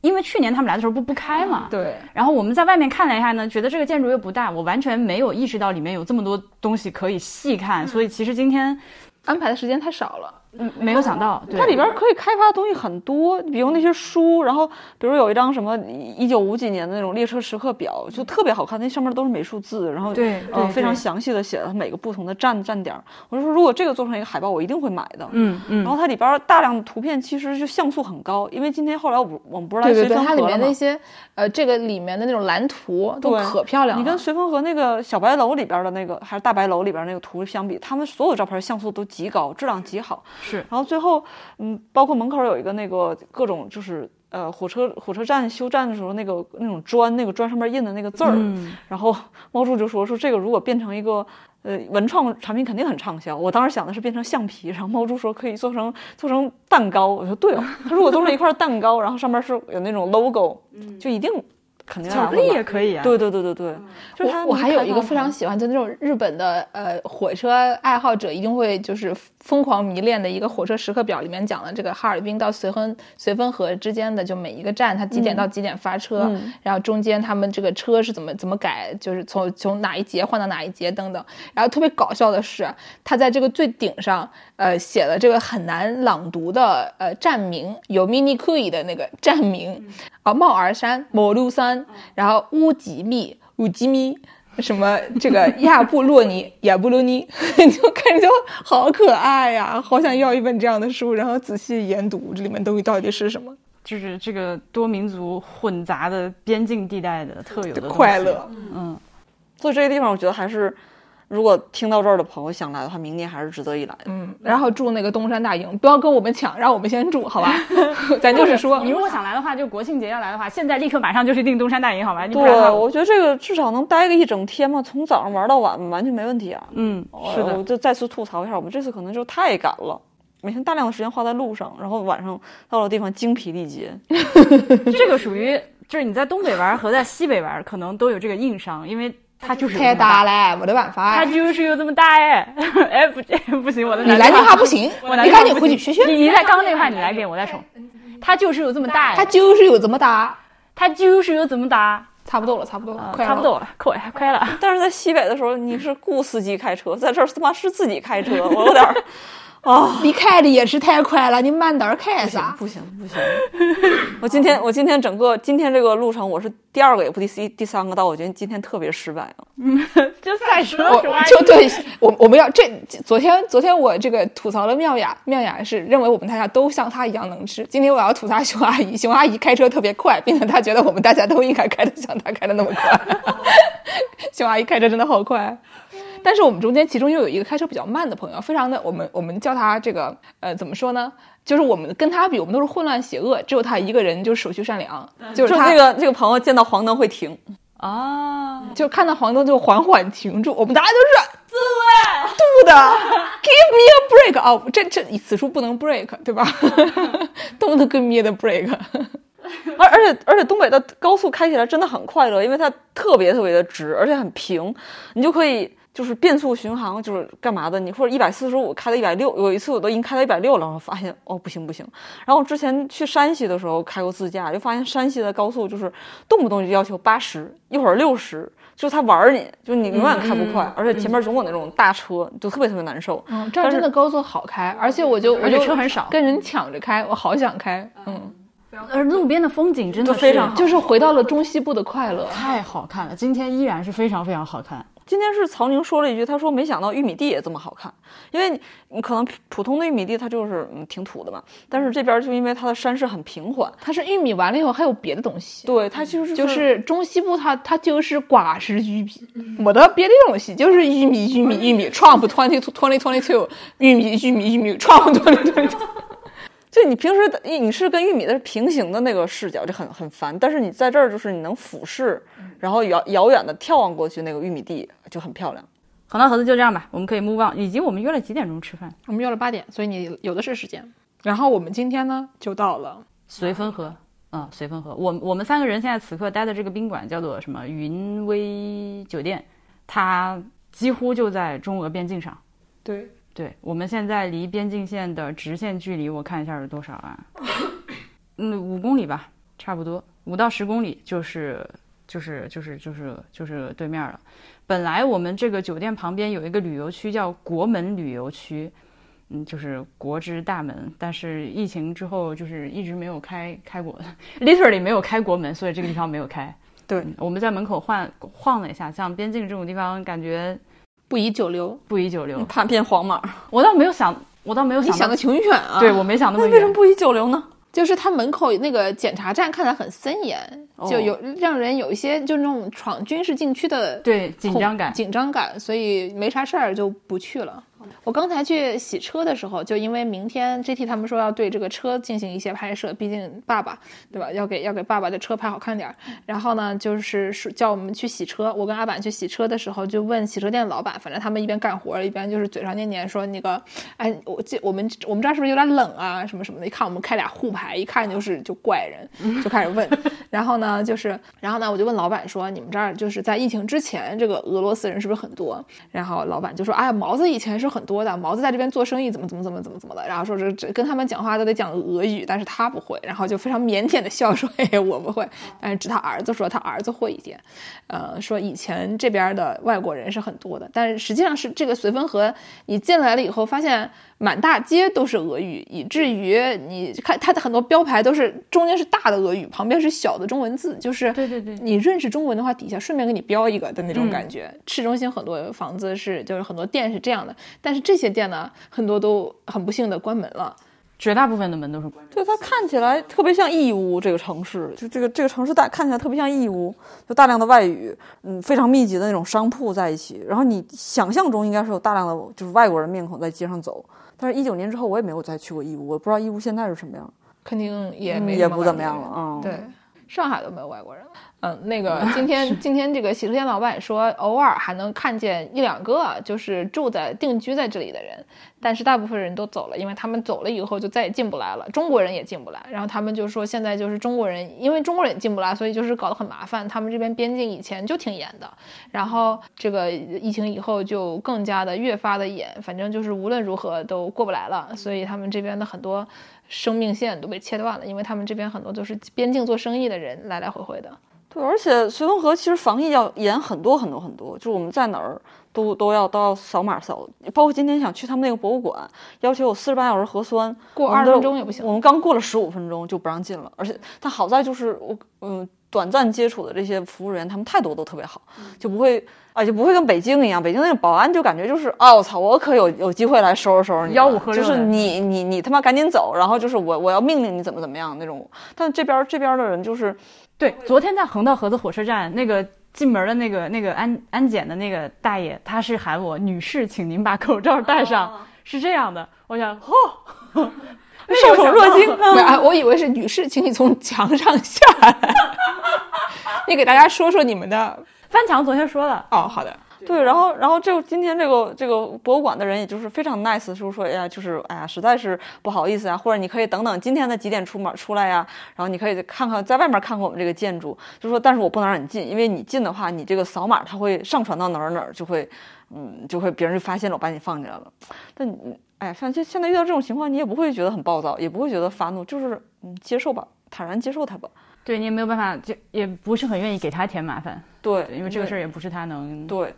因为去年他们来的时候不不开嘛，对，然后我们在外面看了一下呢，觉得这个建筑又不大，我完全没有意识到里面有这么多东西可以细看，所以其实今天安排的时间太少了。嗯，没有想到，对它里边可以开发的东西很多，比如那些书，然后比如有一张什么一九五几年的那种列车时刻表，就特别好看，那上面都是美术字，然后对对呃非常详细的写了每个不同的站站点儿。我就说，如果这个做成一个海报，我一定会买的。嗯嗯然后它里边大量的图片其实就像素很高，因为今天后来我不我们不是来对对对，随风它里？面那些呃，这个里面的那种蓝图都可漂亮了。你跟随风和那个小白楼里边的那个，还是大白楼里边那个图相比，他们所有照片像素都极高，质量极好。是然后最后，嗯，包括门口有一个那个各种就是呃火车火车站修站的时候那个那种砖，那个砖上面印的那个字儿。嗯然后猫叔就说说这个如果变成一个。呃，文创产品肯定很畅销。我当时想的是变成橡皮，然后猫叔说可以做成做成蛋糕。我说对哦，他如果做成一块蛋糕，然后上面是有那种 logo，、就一定肯定巧克力也可以啊。对对对对对，就是他我我还有一个非常喜欢，就那种日本的呃火车爱好者一定会就是疯狂迷恋的一个火车时刻表，里面讲了这个哈尔滨到绥芬绥芬河之间的就每一个站它几点到几点发车，嗯。然后中间他们这个车是怎么怎么改，就是从从哪一节换到哪一节等等。然后特别搞笑的是，他在这个最顶上呃写了这个很难朗读的呃站名，有 mini q u 的那个站名啊，帽儿山、某路山，然后乌吉密、乌吉密。什么这个亚布洛尼、[LAUGHS] 亚布洛尼，[LAUGHS] 就看着就好可爱呀，好想要一本这样的书，然后仔细研读这里面东西到底是什么，就是这个多民族混杂的边境地带的特有的快乐。嗯，所以这个地方我觉得还是，如果听到这儿的朋友想来的话，明年还是值得一来的。嗯，然后住那个东山大营，不要跟我们抢，让我们先住，好吧？[LAUGHS] 咱就是说你，如果想来的话，就国庆节要来的话，现在立刻马上就去订东山大营，好吧？你不对，我觉得这个至少能待个一整天嘛，从早上玩到晚，完全没问题啊。嗯，是的我，就再次吐槽一下，我们这次可能就太赶了。每天大量的时间花在路上，然后晚上到了地方精疲力竭。[LAUGHS] 这个属于就是你在东北玩和在西北玩可能都有这个硬伤，因为它就是太大大，了，没得办法它。就是有这么大 [LAUGHS] 哎，哎不 [LAUGHS] 不行，我的你南京话话不行，[LAUGHS] 我南你赶紧京话回去学学。你你在刚刚那话你来一遍，我再重。它就是有这么大哎，它就是有这么大，它就是有这么大，差不多了，差不多了啊，快差不多了，快快了。但是在西北的时候，你是雇司机开车，在这儿他妈是自己开车，我有点儿啊。你开的也是太快了，你慢点儿开噻。不行不行，[LAUGHS] 我今天我今天整个今天这个路程我是第二个也不第第第三个到，我觉得今天特别失败啊。[LAUGHS] 就赛车我？就对我我们要这昨天昨天我这个吐槽了妙雅，妙雅是认为我们大家都像她一样能吃。今天我要吐槽熊阿姨，熊阿姨开车特别快，并且她觉得我们大家都应该开的像她开的那么快。[LAUGHS] 熊阿姨开车真的好快。但是我们中间其中又有一个开车比较慢的朋友，非常的我们我们叫他这个呃怎么说呢？就是我们跟他比，我们都是混乱邪恶，只有他一个人就是手续善良，就是他就这个这个朋友见到黄灯会停，啊，就看到黄灯就缓缓停住，我们大家都是自度的，[LAUGHS] give me a break 啊！这这此处不能 break，对吧？Don't give me the break。而而且而且东北的高速开起来真的很快乐，因为它特别特别的直，而且很平，你就可以就是变速巡航，就是干嘛的，你或者一百四十五开到一百六，有一次我都已经开到一百六了，然后发现哦不行不行。然后之前去山西的时候开过自驾，就发现山西的高速就是动不动就要求八十，一会儿六十。就是他玩你，就你永远开不快，而且前面总有那种大车，就特别特别难受。嗯，这样真的高速好开，而且我就我而且就车很少跟人抢着开，我好想开，嗯，而路边的风景真的非常好就是回到了中西部的快乐。太好看了，今天依然是非常非常好看。今天是曹宁说了一句，他说没想到玉米地也这么好看，因为你你可能普通的玉米地它就是嗯挺土的嘛，但是这边就因为它的山势很平缓，它是玉米完了以后还有别的东西，对它就是就是中西部它它就是寡食玉米，没得别的东西，就是玉米玉米玉米，Trump twenty twenty twenty two，玉米玉米玉米，Trump twenty twenty two。就你平时的你你是跟玉米的平行的那个视角就很很烦，但是你在这儿就是你能俯视，然后遥遥远的眺望过去那个玉米地就很漂亮。好那盒子就这样吧，我们可以 move on。以及我们约了几点钟吃饭？我们约了八点，所以你有的是时间。然后我们今天呢就到了，绥芬河，嗯，绥芬河。我我们三个人现在此刻待的这个宾馆叫做什么？云威酒店，它几乎就在中俄边境上。对，对，我们现在离边境线的直线距离，我看一下是多少啊？[LAUGHS] 嗯，五公里吧，差不多，五到十公里就是就是就是就是就是对面了。本来我们这个酒店旁边有一个旅游区叫国门旅游区，嗯，就是国之大门，但是疫情之后就是一直没有开开过，literally 没有开国门，所以这个地方没有开。对嗯我们在门口晃晃了一下，像边境这种地方，感觉不宜久留。不宜久留。怕变黄码，我倒没有想，我倒没有想到你想的，挺远啊。对我没想那么远。那为什么不宜久留呢？就是它门口那个检查站看起来很森严，哦就有让人有一些就那种闯军事禁区的对紧张感，紧张感，所以没啥事儿就不去了。我刚才去洗车的时候，就因为明天 GT 他们说要对这个车进行一些拍摄，毕竟爸爸对吧？要给要给爸爸的车拍好看点儿。然后呢，就是说叫我们去洗车。我跟阿板去洗车的时候，就问洗车店老板，反正他们一边干活一边就是嘴上念念说那个，哎，我这我们我们这儿是不是有点冷啊？什么什么的。一看我们开俩沪牌，一看就是就怪人，就开始问。[LAUGHS] 然后呢，就是然后呢，我就问老板说，你们这儿就是在疫情之前，这个俄罗斯人是不是很多？然后老板就说，哎呀，毛子以前是很多的，毛子在这边做生意怎么怎么怎么怎么怎么的。然后说这跟他们讲话都得讲俄语，但是他不会，然后就非常腼腆的笑说，嘿嘿，我不会。但是指他儿子说他儿子会一点，呃，说以前这边的外国人是很多的，但是实际上是这个绥芬河你进来了以后，发现满大街都是俄语，以至于你看它的很多标牌都是中间是大的俄语，旁边是小的中文字，就是对对对你认识中文的话，底下顺便给你标一个的那种感觉。市中心很多房子是就是很多店是这样的，但是这些店呢，很多都很不幸的关门了。绝大部分的门都是关着。对，它看起来特别像义乌这个城市，就这个这个城市大看起来特别像义乌，就大量的外语，嗯，非常密集的那种商铺在一起。然后你想象中应该是有大量的就是外国人面孔在街上走，但是一九年之后我也没有再去过义乌，我不知道义乌现在是什么样，肯定也也不怎么样了嗯对，上海都没有外国人了。嗯，那个 [LAUGHS] 今天今天这个洗车店老板说，偶尔还能看见一两个就是住在定居在这里的人，但是大部分人都走了，因为他们走了以后就再也进不来了，中国人也进不来。然后他们就说现在就是中国人，因为中国人也进不来，所以就是搞得很麻烦。他们这边边境以前就挺严的，然后这个疫情以后就更加的越发的严，反正就是无论如何都过不来了，所以他们这边的很多生命线都被切断了，因为他们这边很多都是边境做生意的人来来回回的。对，而且绥芬河其实防疫要严很多很多很多，就是我们在哪儿都都要都要扫码扫，包括今天想去他们那个博物馆，要求有四十八小时核酸，过20我们都分钟也不行我们刚过了十五分钟就不让进了，而且但好在就是我嗯短暂接触的这些服务人员，他们态度都特别好，就不会啊就不会跟北京一样，北京那个保安就感觉就是啊我操，我可有有机会来收拾收拾你，吆五喝六就是你你你他妈赶紧走，然后就是我我要命令你怎么怎么样那种，但这边这边的人就是。对，昨天在横道河子火车站那个进门的那个那个安安检的那个大爷，他是喊我女士，请您把口罩戴上，是这样的。我想，嚯、[LAUGHS] 受宠若惊。对啊，我以为是女士，请你从墙上下来。[LAUGHS] 你给大家说说你们的翻墙昨天说了，哦，好的，对，然后，然后这今天这个这个博物馆的人，也就是非常 nice，就是说，哎呀，就是哎呀，实在是不好意思啊，或者你可以等等今天的几点出门出来呀，然后你可以看看在外面看看我们这个建筑，就说，但是我不能让你进，因为你进的话，你这个扫码它会上传到哪儿哪儿，就会，嗯，就会别人就发现了，我把你放进来了。但你，哎，反正现在遇到这种情况，你也不会觉得很暴躁，也不会觉得发怒，就是嗯，接受吧，坦然接受它吧。对你也没有办法，就也不是很愿意给他添麻烦，对，因为这个事儿也不是他能。对，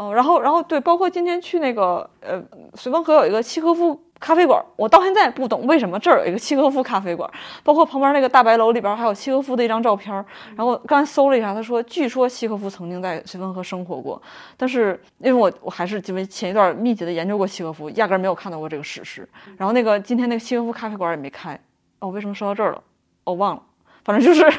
哦，然后然后对，包括今天去那个呃绥芬河有一个契诃夫咖啡馆，我到现在不懂为什么这儿有一个契诃夫咖啡馆，包括旁边那个大白楼里边还有契诃夫的一张照片。然后刚才搜了一下，他说据说契诃夫曾经在绥芬河生活过，但是因为我我还是因为前一段密集的研究过契诃夫，压根儿没有看到过这个史实。然后那个今天那个契诃夫咖啡馆也没开，哦，为什么说到这儿了？哦，忘了，反正就是。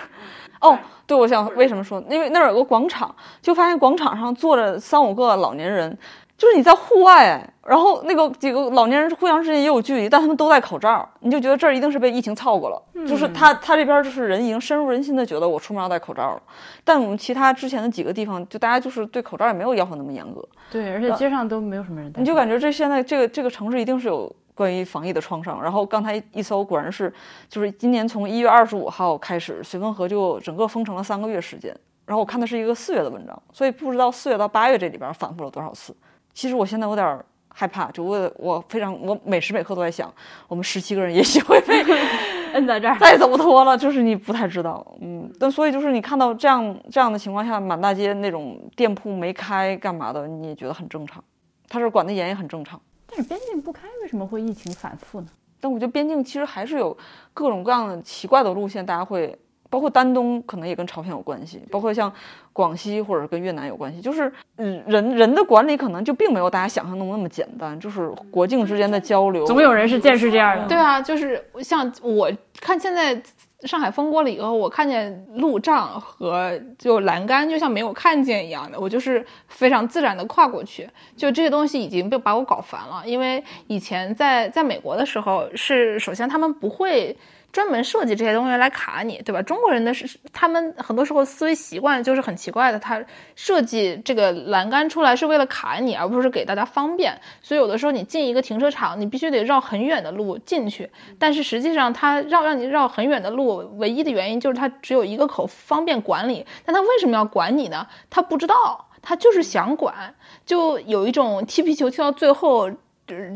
哦，对，我想为什么说？因为那儿有个广场，就发现广场上坐着三五个老年人，就是你在户外，哎，然后那个几个老年人互相之间也有距离，但他们都戴口罩，你就觉得这儿一定是被疫情操过了。就是他他这边就是人已经深入人心的觉得我出门要戴口罩了，但我们其他之前的几个地方，就大家就是对口罩也没有要求那么严格，对，而且街上都没有什么人戴。你就感觉这现在这个这个城市一定是有关于防疫的创伤。然后刚才一搜，果然是，就是今年从一月二十五号开始，绥芬河就整个封城了三个月时间。然后我看的是一个四月的文章，所以不知道四月到八月这里边反复了多少次。其实我现在有点害怕，就我我非常我每时每刻都在想，我们十七个人也许会被 [LAUGHS] [LAUGHS] 摁在这儿。再走脱了，就是你不太知道，嗯，但所以就是你看到这样这样的情况下，满大街那种店铺没开干嘛的，你也觉得很正常。他是管得严也很正常。但是边境不开，为什么会疫情反复呢？但我觉得边境其实还是有各种各样的奇怪的路线，大家会包括丹东可能也跟朝鲜有关系，包括像广西或者跟越南有关系，就是嗯人人的管理可能就并没有大家想象中那么简单，就是国境之间的交流，总有人是见识这样的。对啊，就是像我看现在上海封过了以后，我看见路障和就栏杆，就像没有看见一样的，我就是非常自然的跨过去。就这些东西已经被把我搞烦了，因为以前在在美国的时候，是首先他们不会。专门设计这些东西来卡你，对吧？中国人的是他们很多时候思维习惯就是很奇怪的，他设计这个栏杆出来是为了卡你，而不是给大家方便。所以有的时候你进一个停车场，你必须得绕很远的路进去。但是实际上，他绕让你绕很远的路，唯一的原因就是他只有一个口，方便管理。但他为什么要管你呢？他不知道，他就是想管，就有一种踢皮球踢到最后。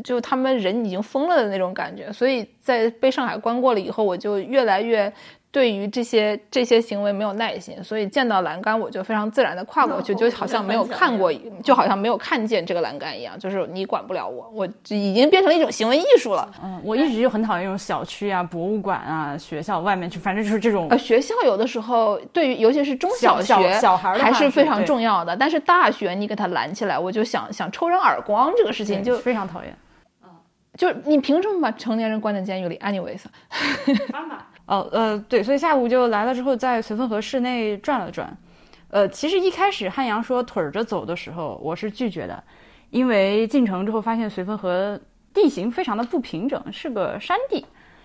就他们人已经疯了的那种感觉，所以在被上海关过了以后，我就越来越。对于这些这些行为没有耐心，所以见到栏杆我就非常自然的跨过去，就好像没有看过，就好像没有看见这个栏杆一样。就是你管不了我，我已经变成了一种行为艺术了。嗯，我一直就很讨厌这种小区啊、博物馆啊、学校外面去，反正就是这种。呃，学校有的时候对于尤其是中小学小孩还是非常重要的，但是大学你给他拦起来，我就想想抽人耳光这个事情就非常讨厌。嗯就是你凭什么把成年人关在监狱里？Anyways。[LAUGHS] 哦，呃，对，所以下午就来了之后，在绥芬河市内转了转。呃，其实一开始汉阳说腿着走的时候，我是拒绝的，因为进城之后发现绥芬河地形非常的不平整，是个山地，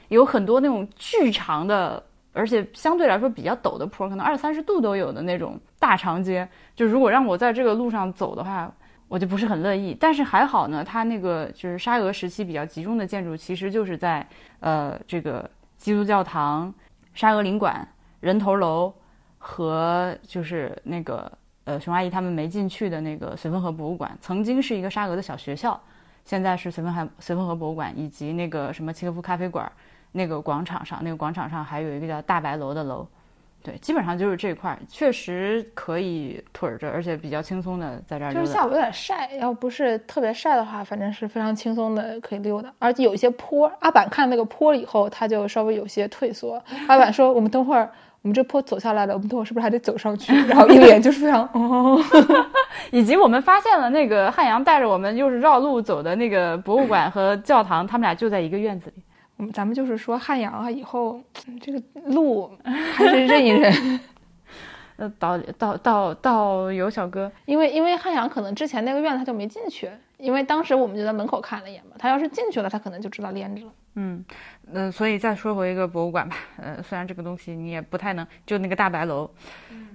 有很多那种巨长的，而且相对来说比较陡的坡，可能二三十度都有的那种大长街。就如果让我在这个路上走的话，我就不是很乐意。但是还好呢，它那个就是沙俄时期比较集中的建筑，其实就是在呃这个。基督教堂、沙俄领馆、人头楼和就是那个呃熊阿姨他们没进去的那个绥芬河博物馆，曾经是一个沙俄的小学校，现在是绥芬海绥芬河博物馆，以及那个什么契诃夫咖啡馆那个广场上，那个广场上还有一个叫大白楼的楼。对，基本上就是这块，确实可以腿着，而且比较轻松的在这儿。就是下午有点晒，要不是特别晒的话，反正是非常轻松的可以溜达。而且有一些坡，阿板看那个坡以后，他就稍微有些退缩。阿板说：“我们等会儿，我们这坡走下来了，我们等会儿是不是还得走上去？”然后一脸就是非常 [LAUGHS] 哦。[LAUGHS] 以及我们发现了那个汉阳带着我们又是绕路走的那个博物馆和教堂，他们俩就在一个院子里。咱们就是说汉阳啊，以后这个路还是认一认。[LAUGHS] 呃，导导导导游小哥，因为因为汉阳可能之前那个院子他就没进去，因为当时我们就在门口看了一眼嘛。他要是进去了，他可能就知道连着了。嗯嗯，所以再说回一个博物馆吧。呃，虽然这个东西你也不太能，就那个大白楼，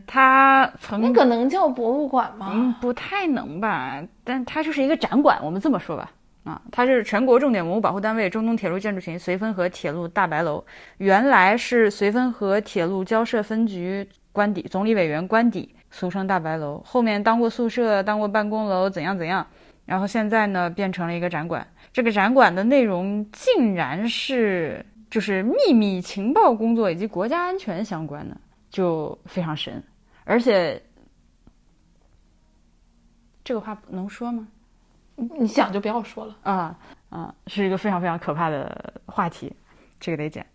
它曾那个能叫博物馆吗？嗯，不太能吧，但它就是一个展馆，我们这么说吧。啊，它是全国重点文物保护单位中东铁路建筑群绥芬河铁路大白楼，原来是绥芬河铁路交涉分局官邸，总理委员官邸，俗称大白楼。后面当过宿舍，当过办公楼，怎样怎样。然后现在呢，变成了一个展馆。这个展馆的内容竟然是就是秘密情报工作以及国家安全相关的，就非常神。而且这个话能说吗？你想就不要说了啊啊，是一个非常非常可怕的话题，这个得剪，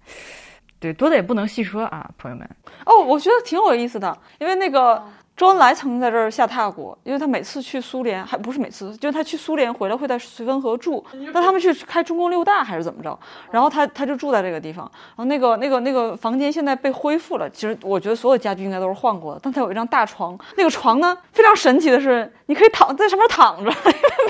对，多的也不能细说啊，朋友们。哦，我觉得挺有意思的，因为那个。周恩来曾经在这儿下榻过，因为他每次去苏联，还不是每次，就是他去苏联回来会在绥芬河住。那他们去开中共六大还是怎么着？然后他他就住在这个地方。然后那个那个那个房间现在被恢复了。其实我觉得所有家具应该都是换过的，但他有一张大床。那个床呢，非常神奇的是，你可以躺在上面躺着，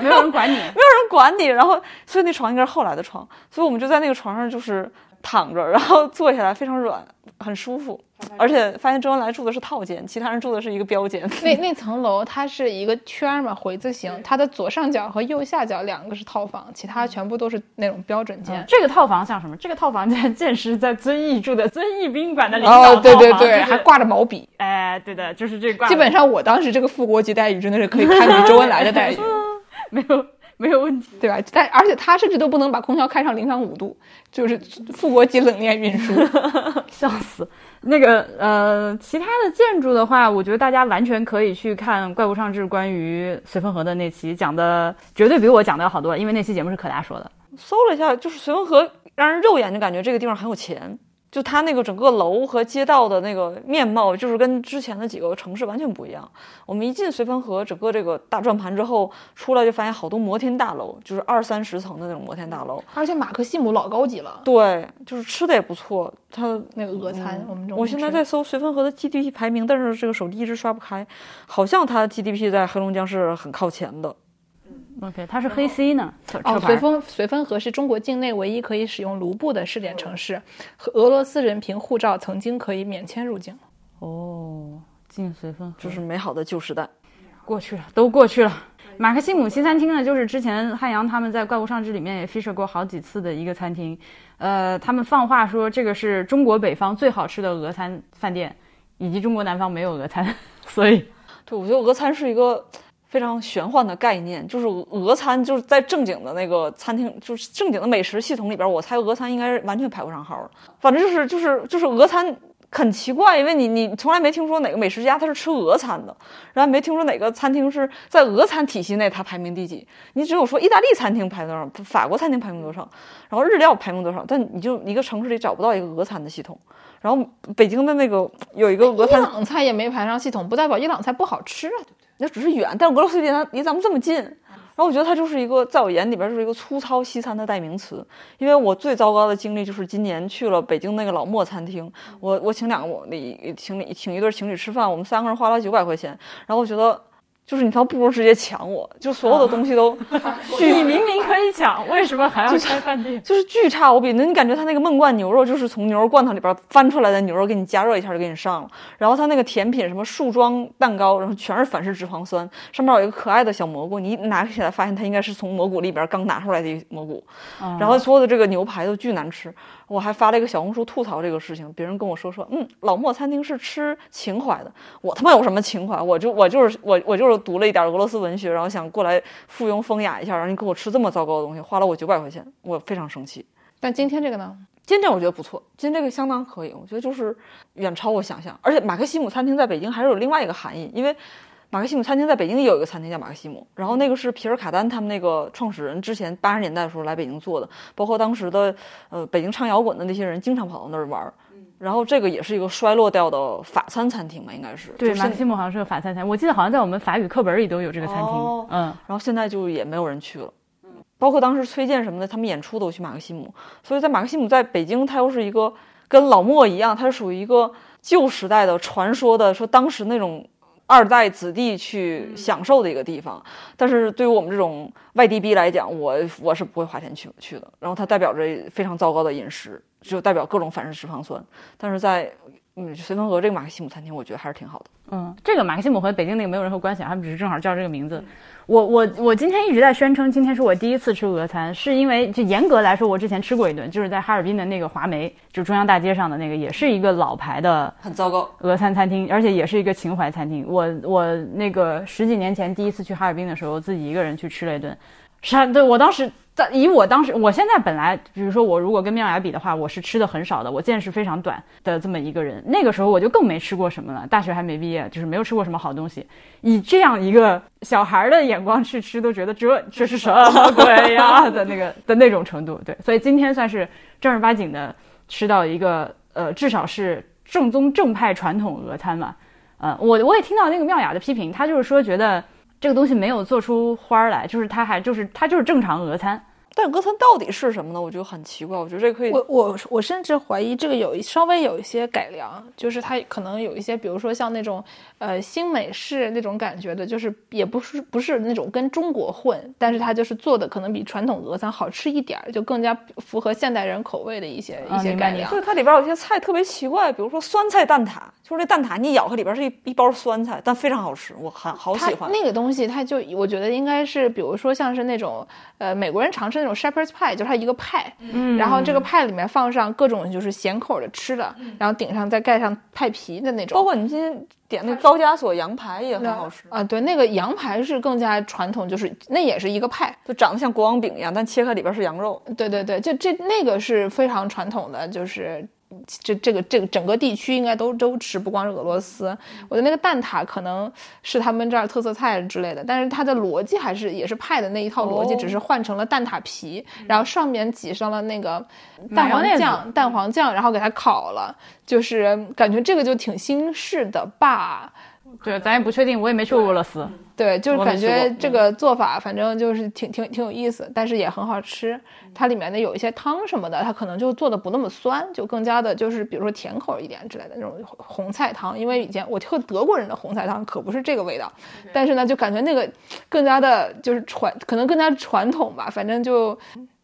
没有人管你，[LAUGHS] 没有人管你。然后所以那床应该是后来的床。所以我们就在那个床上就是躺着，然后坐下来非常软，很舒服。而且发现周恩来住的是套间，其他人住的是一个标间。那那层楼它是一个圈嘛，回字形，它的左上角和右下角两个是套房，其他全部都是那种标准间。这个套房像什么？这个套房在建师在遵义住的遵义宾馆的领导套房，对对对，还挂着毛笔。哎，对的，就是这挂。基本上我当时这个副国级待遇真的是可以堪比周恩来的待遇。[LAUGHS] 没有没有问题。对吧？但而且他甚至都不能把空调开上零上五度，就是副国级冷链运输。[LAUGHS] 笑死！那个呃，其他的建筑的话，我觉得大家完全可以去看《怪物上志》关于绥芬河的那期，讲的绝对比我讲的要好多了，因为那期节目是可达说的。搜了一下，就是绥芬河，让人肉眼就感觉这个地方很有钱。就它那个整个楼和街道的那个面貌，就是跟之前的几个城市完全不一样。我们一进绥芬河整个这个大转盘之后，出来就发现好多摩天大楼，就是二三十层的那种摩天大楼。而且马克西姆老高级了，对，就是吃的也不错。它那个俄餐，我们我现在在搜绥芬河的 GDP 排名，但是这个手机一直刷不开，好像它 GDP 在黑龙江是很靠前的。OK，它是黑 C 呢，哦，车牌绥芬绥芬河是中国境内唯一可以使用卢布的试点城市，和俄罗斯人凭护照曾经可以免签入境。哦，进绥芬河这是美好的旧时代。过去了，都过去了。马克西姆西餐厅呢，就是之前汉阳他们在《怪物上志》里面也 feature 过好几次的一个餐厅。呃，他们放话说这个是中国北方最好吃的俄餐饭店，以及中国南方没有俄餐，[LAUGHS] 所以对，我觉得俄餐是一个非常玄幻的概念，就是俄餐就是在正经的那个餐厅，就是正经的美食系统里边，我猜俄餐应该是完全排不上号的。反正就是就是就是俄餐很奇怪，因为你你从来没听说哪个美食家他是吃俄餐的，然后没听说哪个餐厅是在俄餐体系内他排名第几，你只有说意大利餐厅排多少，法国餐厅排名多少，然后日料排名多少，但你就一个城市里找不到一个俄餐的系统。然后北京的那个有一个俄餐伊朗菜也没排上系统，不代表伊朗菜不好吃啊，对不对？那只是远，但俄罗斯离咱离咱们这么近，然后我觉得它就是一个，在我眼里边就是一个粗糙西餐的代名词。因为我最糟糕的经历就是今年去了北京那个老莫餐厅，我我请两个我那请你请一对情侣吃饭，我们三个人花了九百块钱，然后我觉得就是你倒不如直接抢我，就所有的东西都 [LAUGHS] 你明明可以抢，为什么还要开饭店？[LAUGHS] 就是巨差无比。那你感觉他那个焖罐牛肉就是从牛肉罐头里边翻出来的牛肉，给你加热一下就给你上了。然后他那个甜品什么树桩蛋糕，然后全是反式脂肪酸，上面有一个可爱的小蘑菇，你一拿起来发现它应该是从蘑菇里边刚拿出来的一蘑菇。然后所有的这个牛排都巨难吃。我还发了一个小红书吐槽这个事情，别人跟我说说，嗯，老莫餐厅是吃情怀的。我他妈有什么情怀？我就我就是我我就是读了一点俄罗斯文学，然后想过来附庸风雅一下，然后你给我吃这么糟糕的东西，花了我九百块钱，我非常生气。但今天这个呢？今天这我觉得不错，今天这个相当可以，我觉得就是远超我想象。而且马克西姆餐厅在北京还是有另外一个含义，因为马克西姆餐厅在北京也有一个餐厅叫马克西姆，然后那个是皮尔卡丹他们那个创始人之前八十年代的时候来北京做的，包括当时的呃北京唱摇滚的那些人经常跑到那儿玩儿。然后这个也是一个衰落掉的法餐餐厅吧，应该是对，马克西姆好像是个法餐餐厅，我记得好像在我们法语课本里都有这个餐厅。哦嗯，然后现在就也没有人去了。包括当时崔健什么的，他们演出都去马克西姆，所以在马克西姆在北京，它又是一个跟老莫一样，它是属于一个旧时代的传说的，说当时那种二代子弟去享受的一个地方。但是对于我们这种外地逼来讲，我我是不会花钱去去的。然后它代表着非常糟糕的饮食，就代表各种反式脂肪酸。但是在嗯绥芬河这个马克西姆餐厅，我觉得还是挺好的。嗯，这个马克西姆和北京那个没有任何关系，他们只是正好叫这个名字。我我我今天一直在宣称，今天是我第一次吃俄餐，是因为就严格来说，我之前吃过一顿，就是在哈尔滨的那个华梅，就中央大街上的那个，也是一个老牌的很糟糕，俄餐餐厅，而且也是一个情怀餐厅。我我那个十几年前第一次去哈尔滨的时候，自己一个人去吃了一顿，是对我当时在以我当时，我现在本来比如说我如果跟妙雅比的话，我是吃的很少的，我见识非常短的这么一个人。那个时候我就更没吃过什么了，大学还没毕业，就是没有吃过什么好东西。以这样一个小孩儿的眼光去吃，都觉得这这是什么 [LAUGHS] 鬼呀的那个的那种程度。对，所以今天算是正儿八经的吃到一个呃，至少是正宗正派传统俄餐嘛。呃，我我也听到那个妙雅的批评，他就是说觉得这个东西没有做出花儿来，就是它还就是它就是正常俄餐。但俄餐到底是什么呢？我觉得很奇怪。我觉得这可以我我我甚至怀疑这个有一稍微有一些改良，就是它可能有一些，比如说像那种呃新美式那种感觉的，就是也不是不是那种跟中国混，但是它就是做的可能比传统俄餐好吃一点儿，就更加符合现代人口味的一些、一些概念就。是它里边有些菜特别奇怪，比如说酸菜蛋挞，就是那蛋挞你咬开里边是一一包酸菜，但非常好吃，我很好喜欢。那个东西，它就我觉得应该是，比如说像是那种呃美国人常吃那种 shepherd's pie，就是它一个派，嗯然后这个派里面放上各种就是咸口的吃的，然后顶上再盖上派皮的那种。包括你今天点那高加索羊排也很好吃，啊，对，那个羊排是更加传统，就是那也是一个派，就长得像国王饼一样，但切开里边是羊肉。对对对，就这那个是非常传统的，就是这这个这个整个地区应该都都吃，不光是俄罗斯。我觉得那个蛋挞可能是他们这儿特色菜之类的，但是它的逻辑还是也是派的那一套逻辑，哦只是换成了蛋挞皮，然后上面挤上了那个蛋黄马ヨネーズ酱，蛋黄酱，然后给它烤了，就是感觉这个就挺新式的吧。 对，咱也不确定，我也没去过俄罗斯。对，就是感觉这个做法，反正就是挺挺挺有意思，但是也很好吃。它里面的有一些汤什么的，它可能就做的不那么酸，就更加的就是比如说甜口一点之类的那种红菜汤。因为以前我喝德国人的红菜汤可不是这个味道，但是呢，就感觉那个更加的就是传，可能更加传统吧。反正就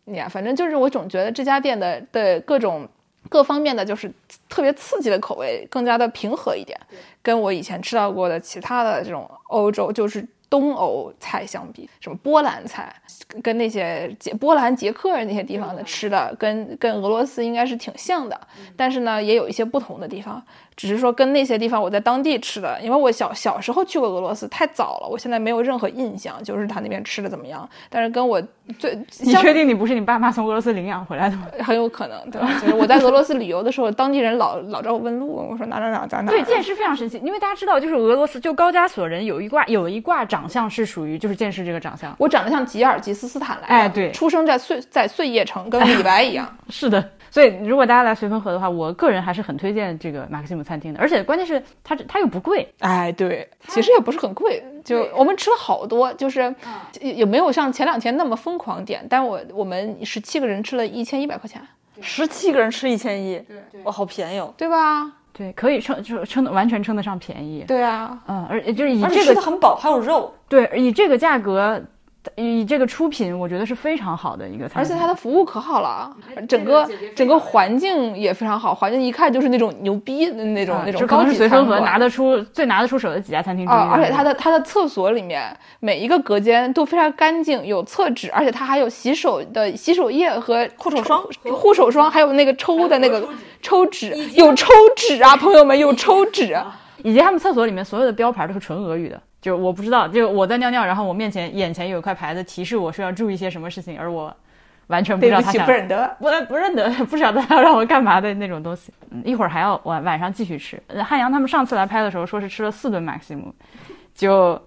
呀，反正就是我总觉得这家店的的各种。各方面的就是特别刺激的口味，更加的平和一点，跟我以前吃到过的其他的这种欧洲，就是东欧菜相比，什么波兰菜，跟那些捷波兰、捷克那些地方的吃的，跟跟俄罗斯应该是挺像的，但是呢，也有一些不同的地方。只是说跟那些地方我在当地吃的，因为我小小时候去过俄罗斯，太早了，我现在没有任何印象，就是他那边吃的怎么样。但是跟我最你确定你不是你爸妈从俄罗斯领养回来的吗？很有可能，对吧？就是我在俄罗斯旅游的时候，当地人老老找我问路，我说哪哪哪在哪。对，剑师非常神奇，因为大家知道，就是俄罗斯就高加索人有一卦有一挂长相是属于就是剑师这个长相。我长得像吉尔吉斯斯坦来的，哎对。出生在碎在碎叶城，跟李白一样。是的，[LAUGHS] 所以如果大家来绥芬河的话，我个人还是很推荐这个马克西姆餐厅的，而且关键是它它又不贵，哎，对，其实也不是很贵，就我们吃了好多，就是也也没有像前两天那么疯狂点，但我我们十七个人吃了一千一百块钱，十七个人吃一千一，哇，好便宜哦！对吧？对，可以称就称得完全称得上便宜。对啊，嗯，而且就是以这个很饱，还有肉。对以这个价格。以这个出品，我觉得是非常好的一个餐厅，而且它的服务可好了，整个整个环境也非常好，环境一看就是那种牛逼的那种、那种高级餐是绥芬河馆。拿得出最拿得出手的几家餐厅之一啊，而且了它的它的厕所里面每一个隔间都非常干净，有厕纸，而且它还有洗手的洗手液和护手霜护手霜，还有那个抽的那个抽纸，有抽纸啊，朋友们有抽纸。[LAUGHS] 以及他们厕所里面所有的标牌都是纯俄语的，就我不知道，就我在尿尿，然后我面前眼前有一块牌子提示我说要注意些什么事情，而我完全不知道他想不认得。不不认得，不晓得他要让我干嘛的那种东西。嗯，一会儿还要晚晚上继续吃。呃汉阳他们上次来拍的时候说是吃了四顿马克西姆，就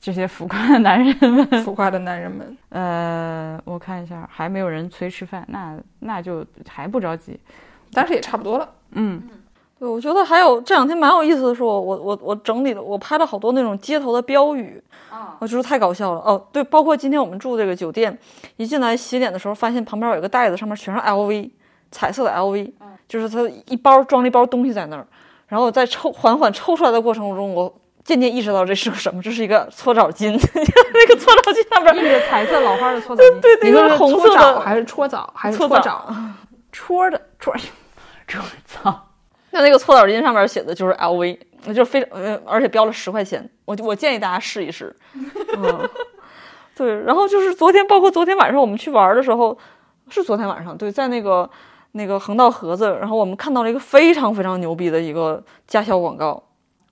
这些浮夸的男人们。浮夸的男人们，呃，我看一下，还没有人催吃饭，那那就还不着急。但是也差不多了。嗯，对，我觉得还有这两天蛮有意思的是我，我我我整理了，我拍了好多那种街头的标语，啊，我觉得太搞笑了。哦，对，包括今天我们住这个酒店，一进来洗脸的时候，发现旁边有一个袋子，上面全是 LV，彩色的 LV，、就是它一包装了一包东西在那儿，然后在抽缓缓抽出来的过程中，我渐渐意识到这是个什么，这是一个搓澡巾，[LAUGHS] 那个搓澡巾上面印着彩色老花的搓澡巾，[LAUGHS] 对那个是红色的搓澡还是搓澡还是搓澡 [LAUGHS] 搓的戳，戳操！那那个搓澡巾上面写的就是 LV，那就非常呃，而且标了十块钱，我我建议大家试一试。[LAUGHS] 嗯，对，然后就是昨天，包括昨天晚上我们去玩的时候，是昨天晚上，对，在那个那个横道河子，然后我们看到了一个非常非常牛逼的一个驾校广告，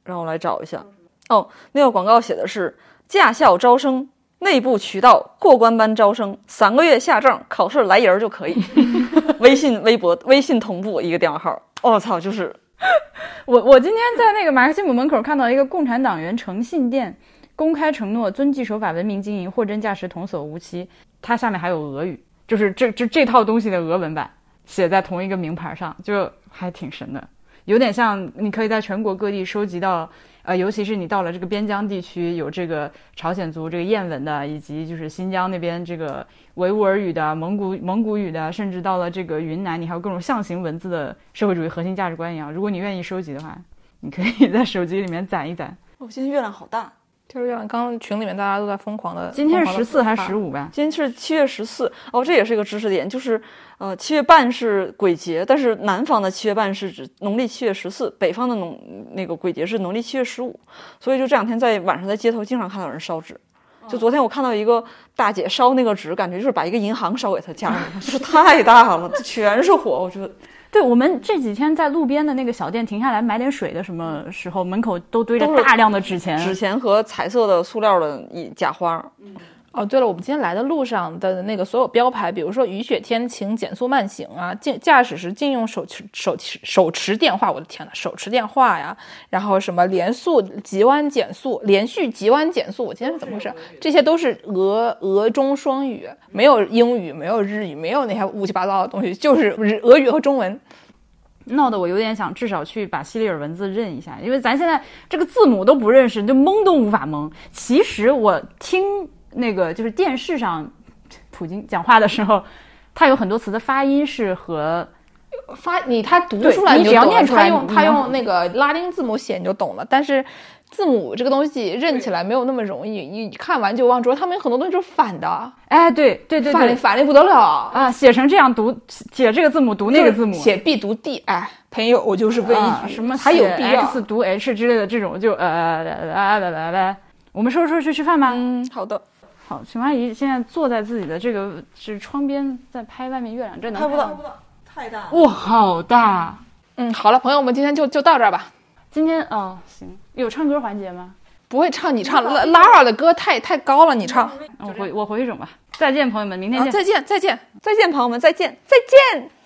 让我来找一下。哦，那个广告写的是驾校招生。内部渠道过关班招生，三个月下证，考试来人儿就可以。[LAUGHS] 微信、微博、微信同步一个电话号。我、操，就是 [LAUGHS] 我我今天在那个马克西姆门口看到一个共产党员诚信店，公开承诺遵纪守法、文明经营、货真价实、童叟无欺。它下面还有俄语，就是这这这套东西的俄文版写在同一个名牌上，就还挺神的，有点像你可以在全国各地收集到。呃，尤其是你到了这个边疆地区，有这个朝鲜族这个谚文的，以及就是新疆那边这个维吾尔语的、蒙古蒙古语的，甚至到了这个云南，你还有各种象形文字的社会主义核心价值观一样。如果你愿意收集的话，你可以在手机里面攒一攒。我、今天月亮好大，就是像刚刚群里面大家都在疯狂的，今天是十四还是十五？五吧？今天是七月十四。哦，这也是一个知识点，就是呃，七月半是鬼节，但是南方的七月半是指农历七月十四，北方的农那个鬼节是农历七月十五，所以就这两天在晚上在街头经常看到有人烧纸。就昨天我看到一个大姐烧那个纸，感觉就是把一个银行烧给她家里，[LAUGHS] 就是太大了，全是火，我觉得。对我们这几天在路边的那个小店停下来买点水的，什么时候门口都堆着大量的纸钱，纸钱和彩色的塑料的一假花，哦，对了，我们今天来的路上的那个所有标牌，比如说雨雪天晴、减速慢行啊，禁驾驶时禁用手持手持手持电话，我的天呐，手持电话呀，然后什么连速、急弯、减速、连续急弯、减速，我今天是怎么回事？这些都是俄俄中双语，没有英语，没有日语，没有那些乌七八糟的东西，就是日俄语和中文。闹得我有点想至少去把西里尔文字认一下，因为咱现在这个字母都不认识，就蒙都无法蒙。其实我听那个就是电视上普京讲话的时候，他有很多词的发音是和发你他读出来就懂了你只要念出来他用他用那个拉丁字母写你就懂了，但是字母这个东西认起来没有那么容易，你看完就忘。主要他们有很多东西就是反的，哎，对对对对反的反的不得了。啊，写成这样读，写这个字母读那个字母，写 B 读 D，哎，朋友，我就是问啊一句，什么还有写必要？X 读 H 之类的这种，就呃来来来来来，我们收拾收拾去吃饭吧。嗯，好的，好，熊阿姨现在坐在自己的这个是窗边，在拍外面月亮，这能拍不到吗，太大了。哇，好大！嗯，好了，朋友们，今天就就到这儿吧。今天哦，行，有唱歌环节吗？不会唱，你唱拉拉尔的歌太太高了，你唱。我回我回去整吧。再见，朋友们，明天啊，见。再见，再见。再见，朋友们，再见，再见。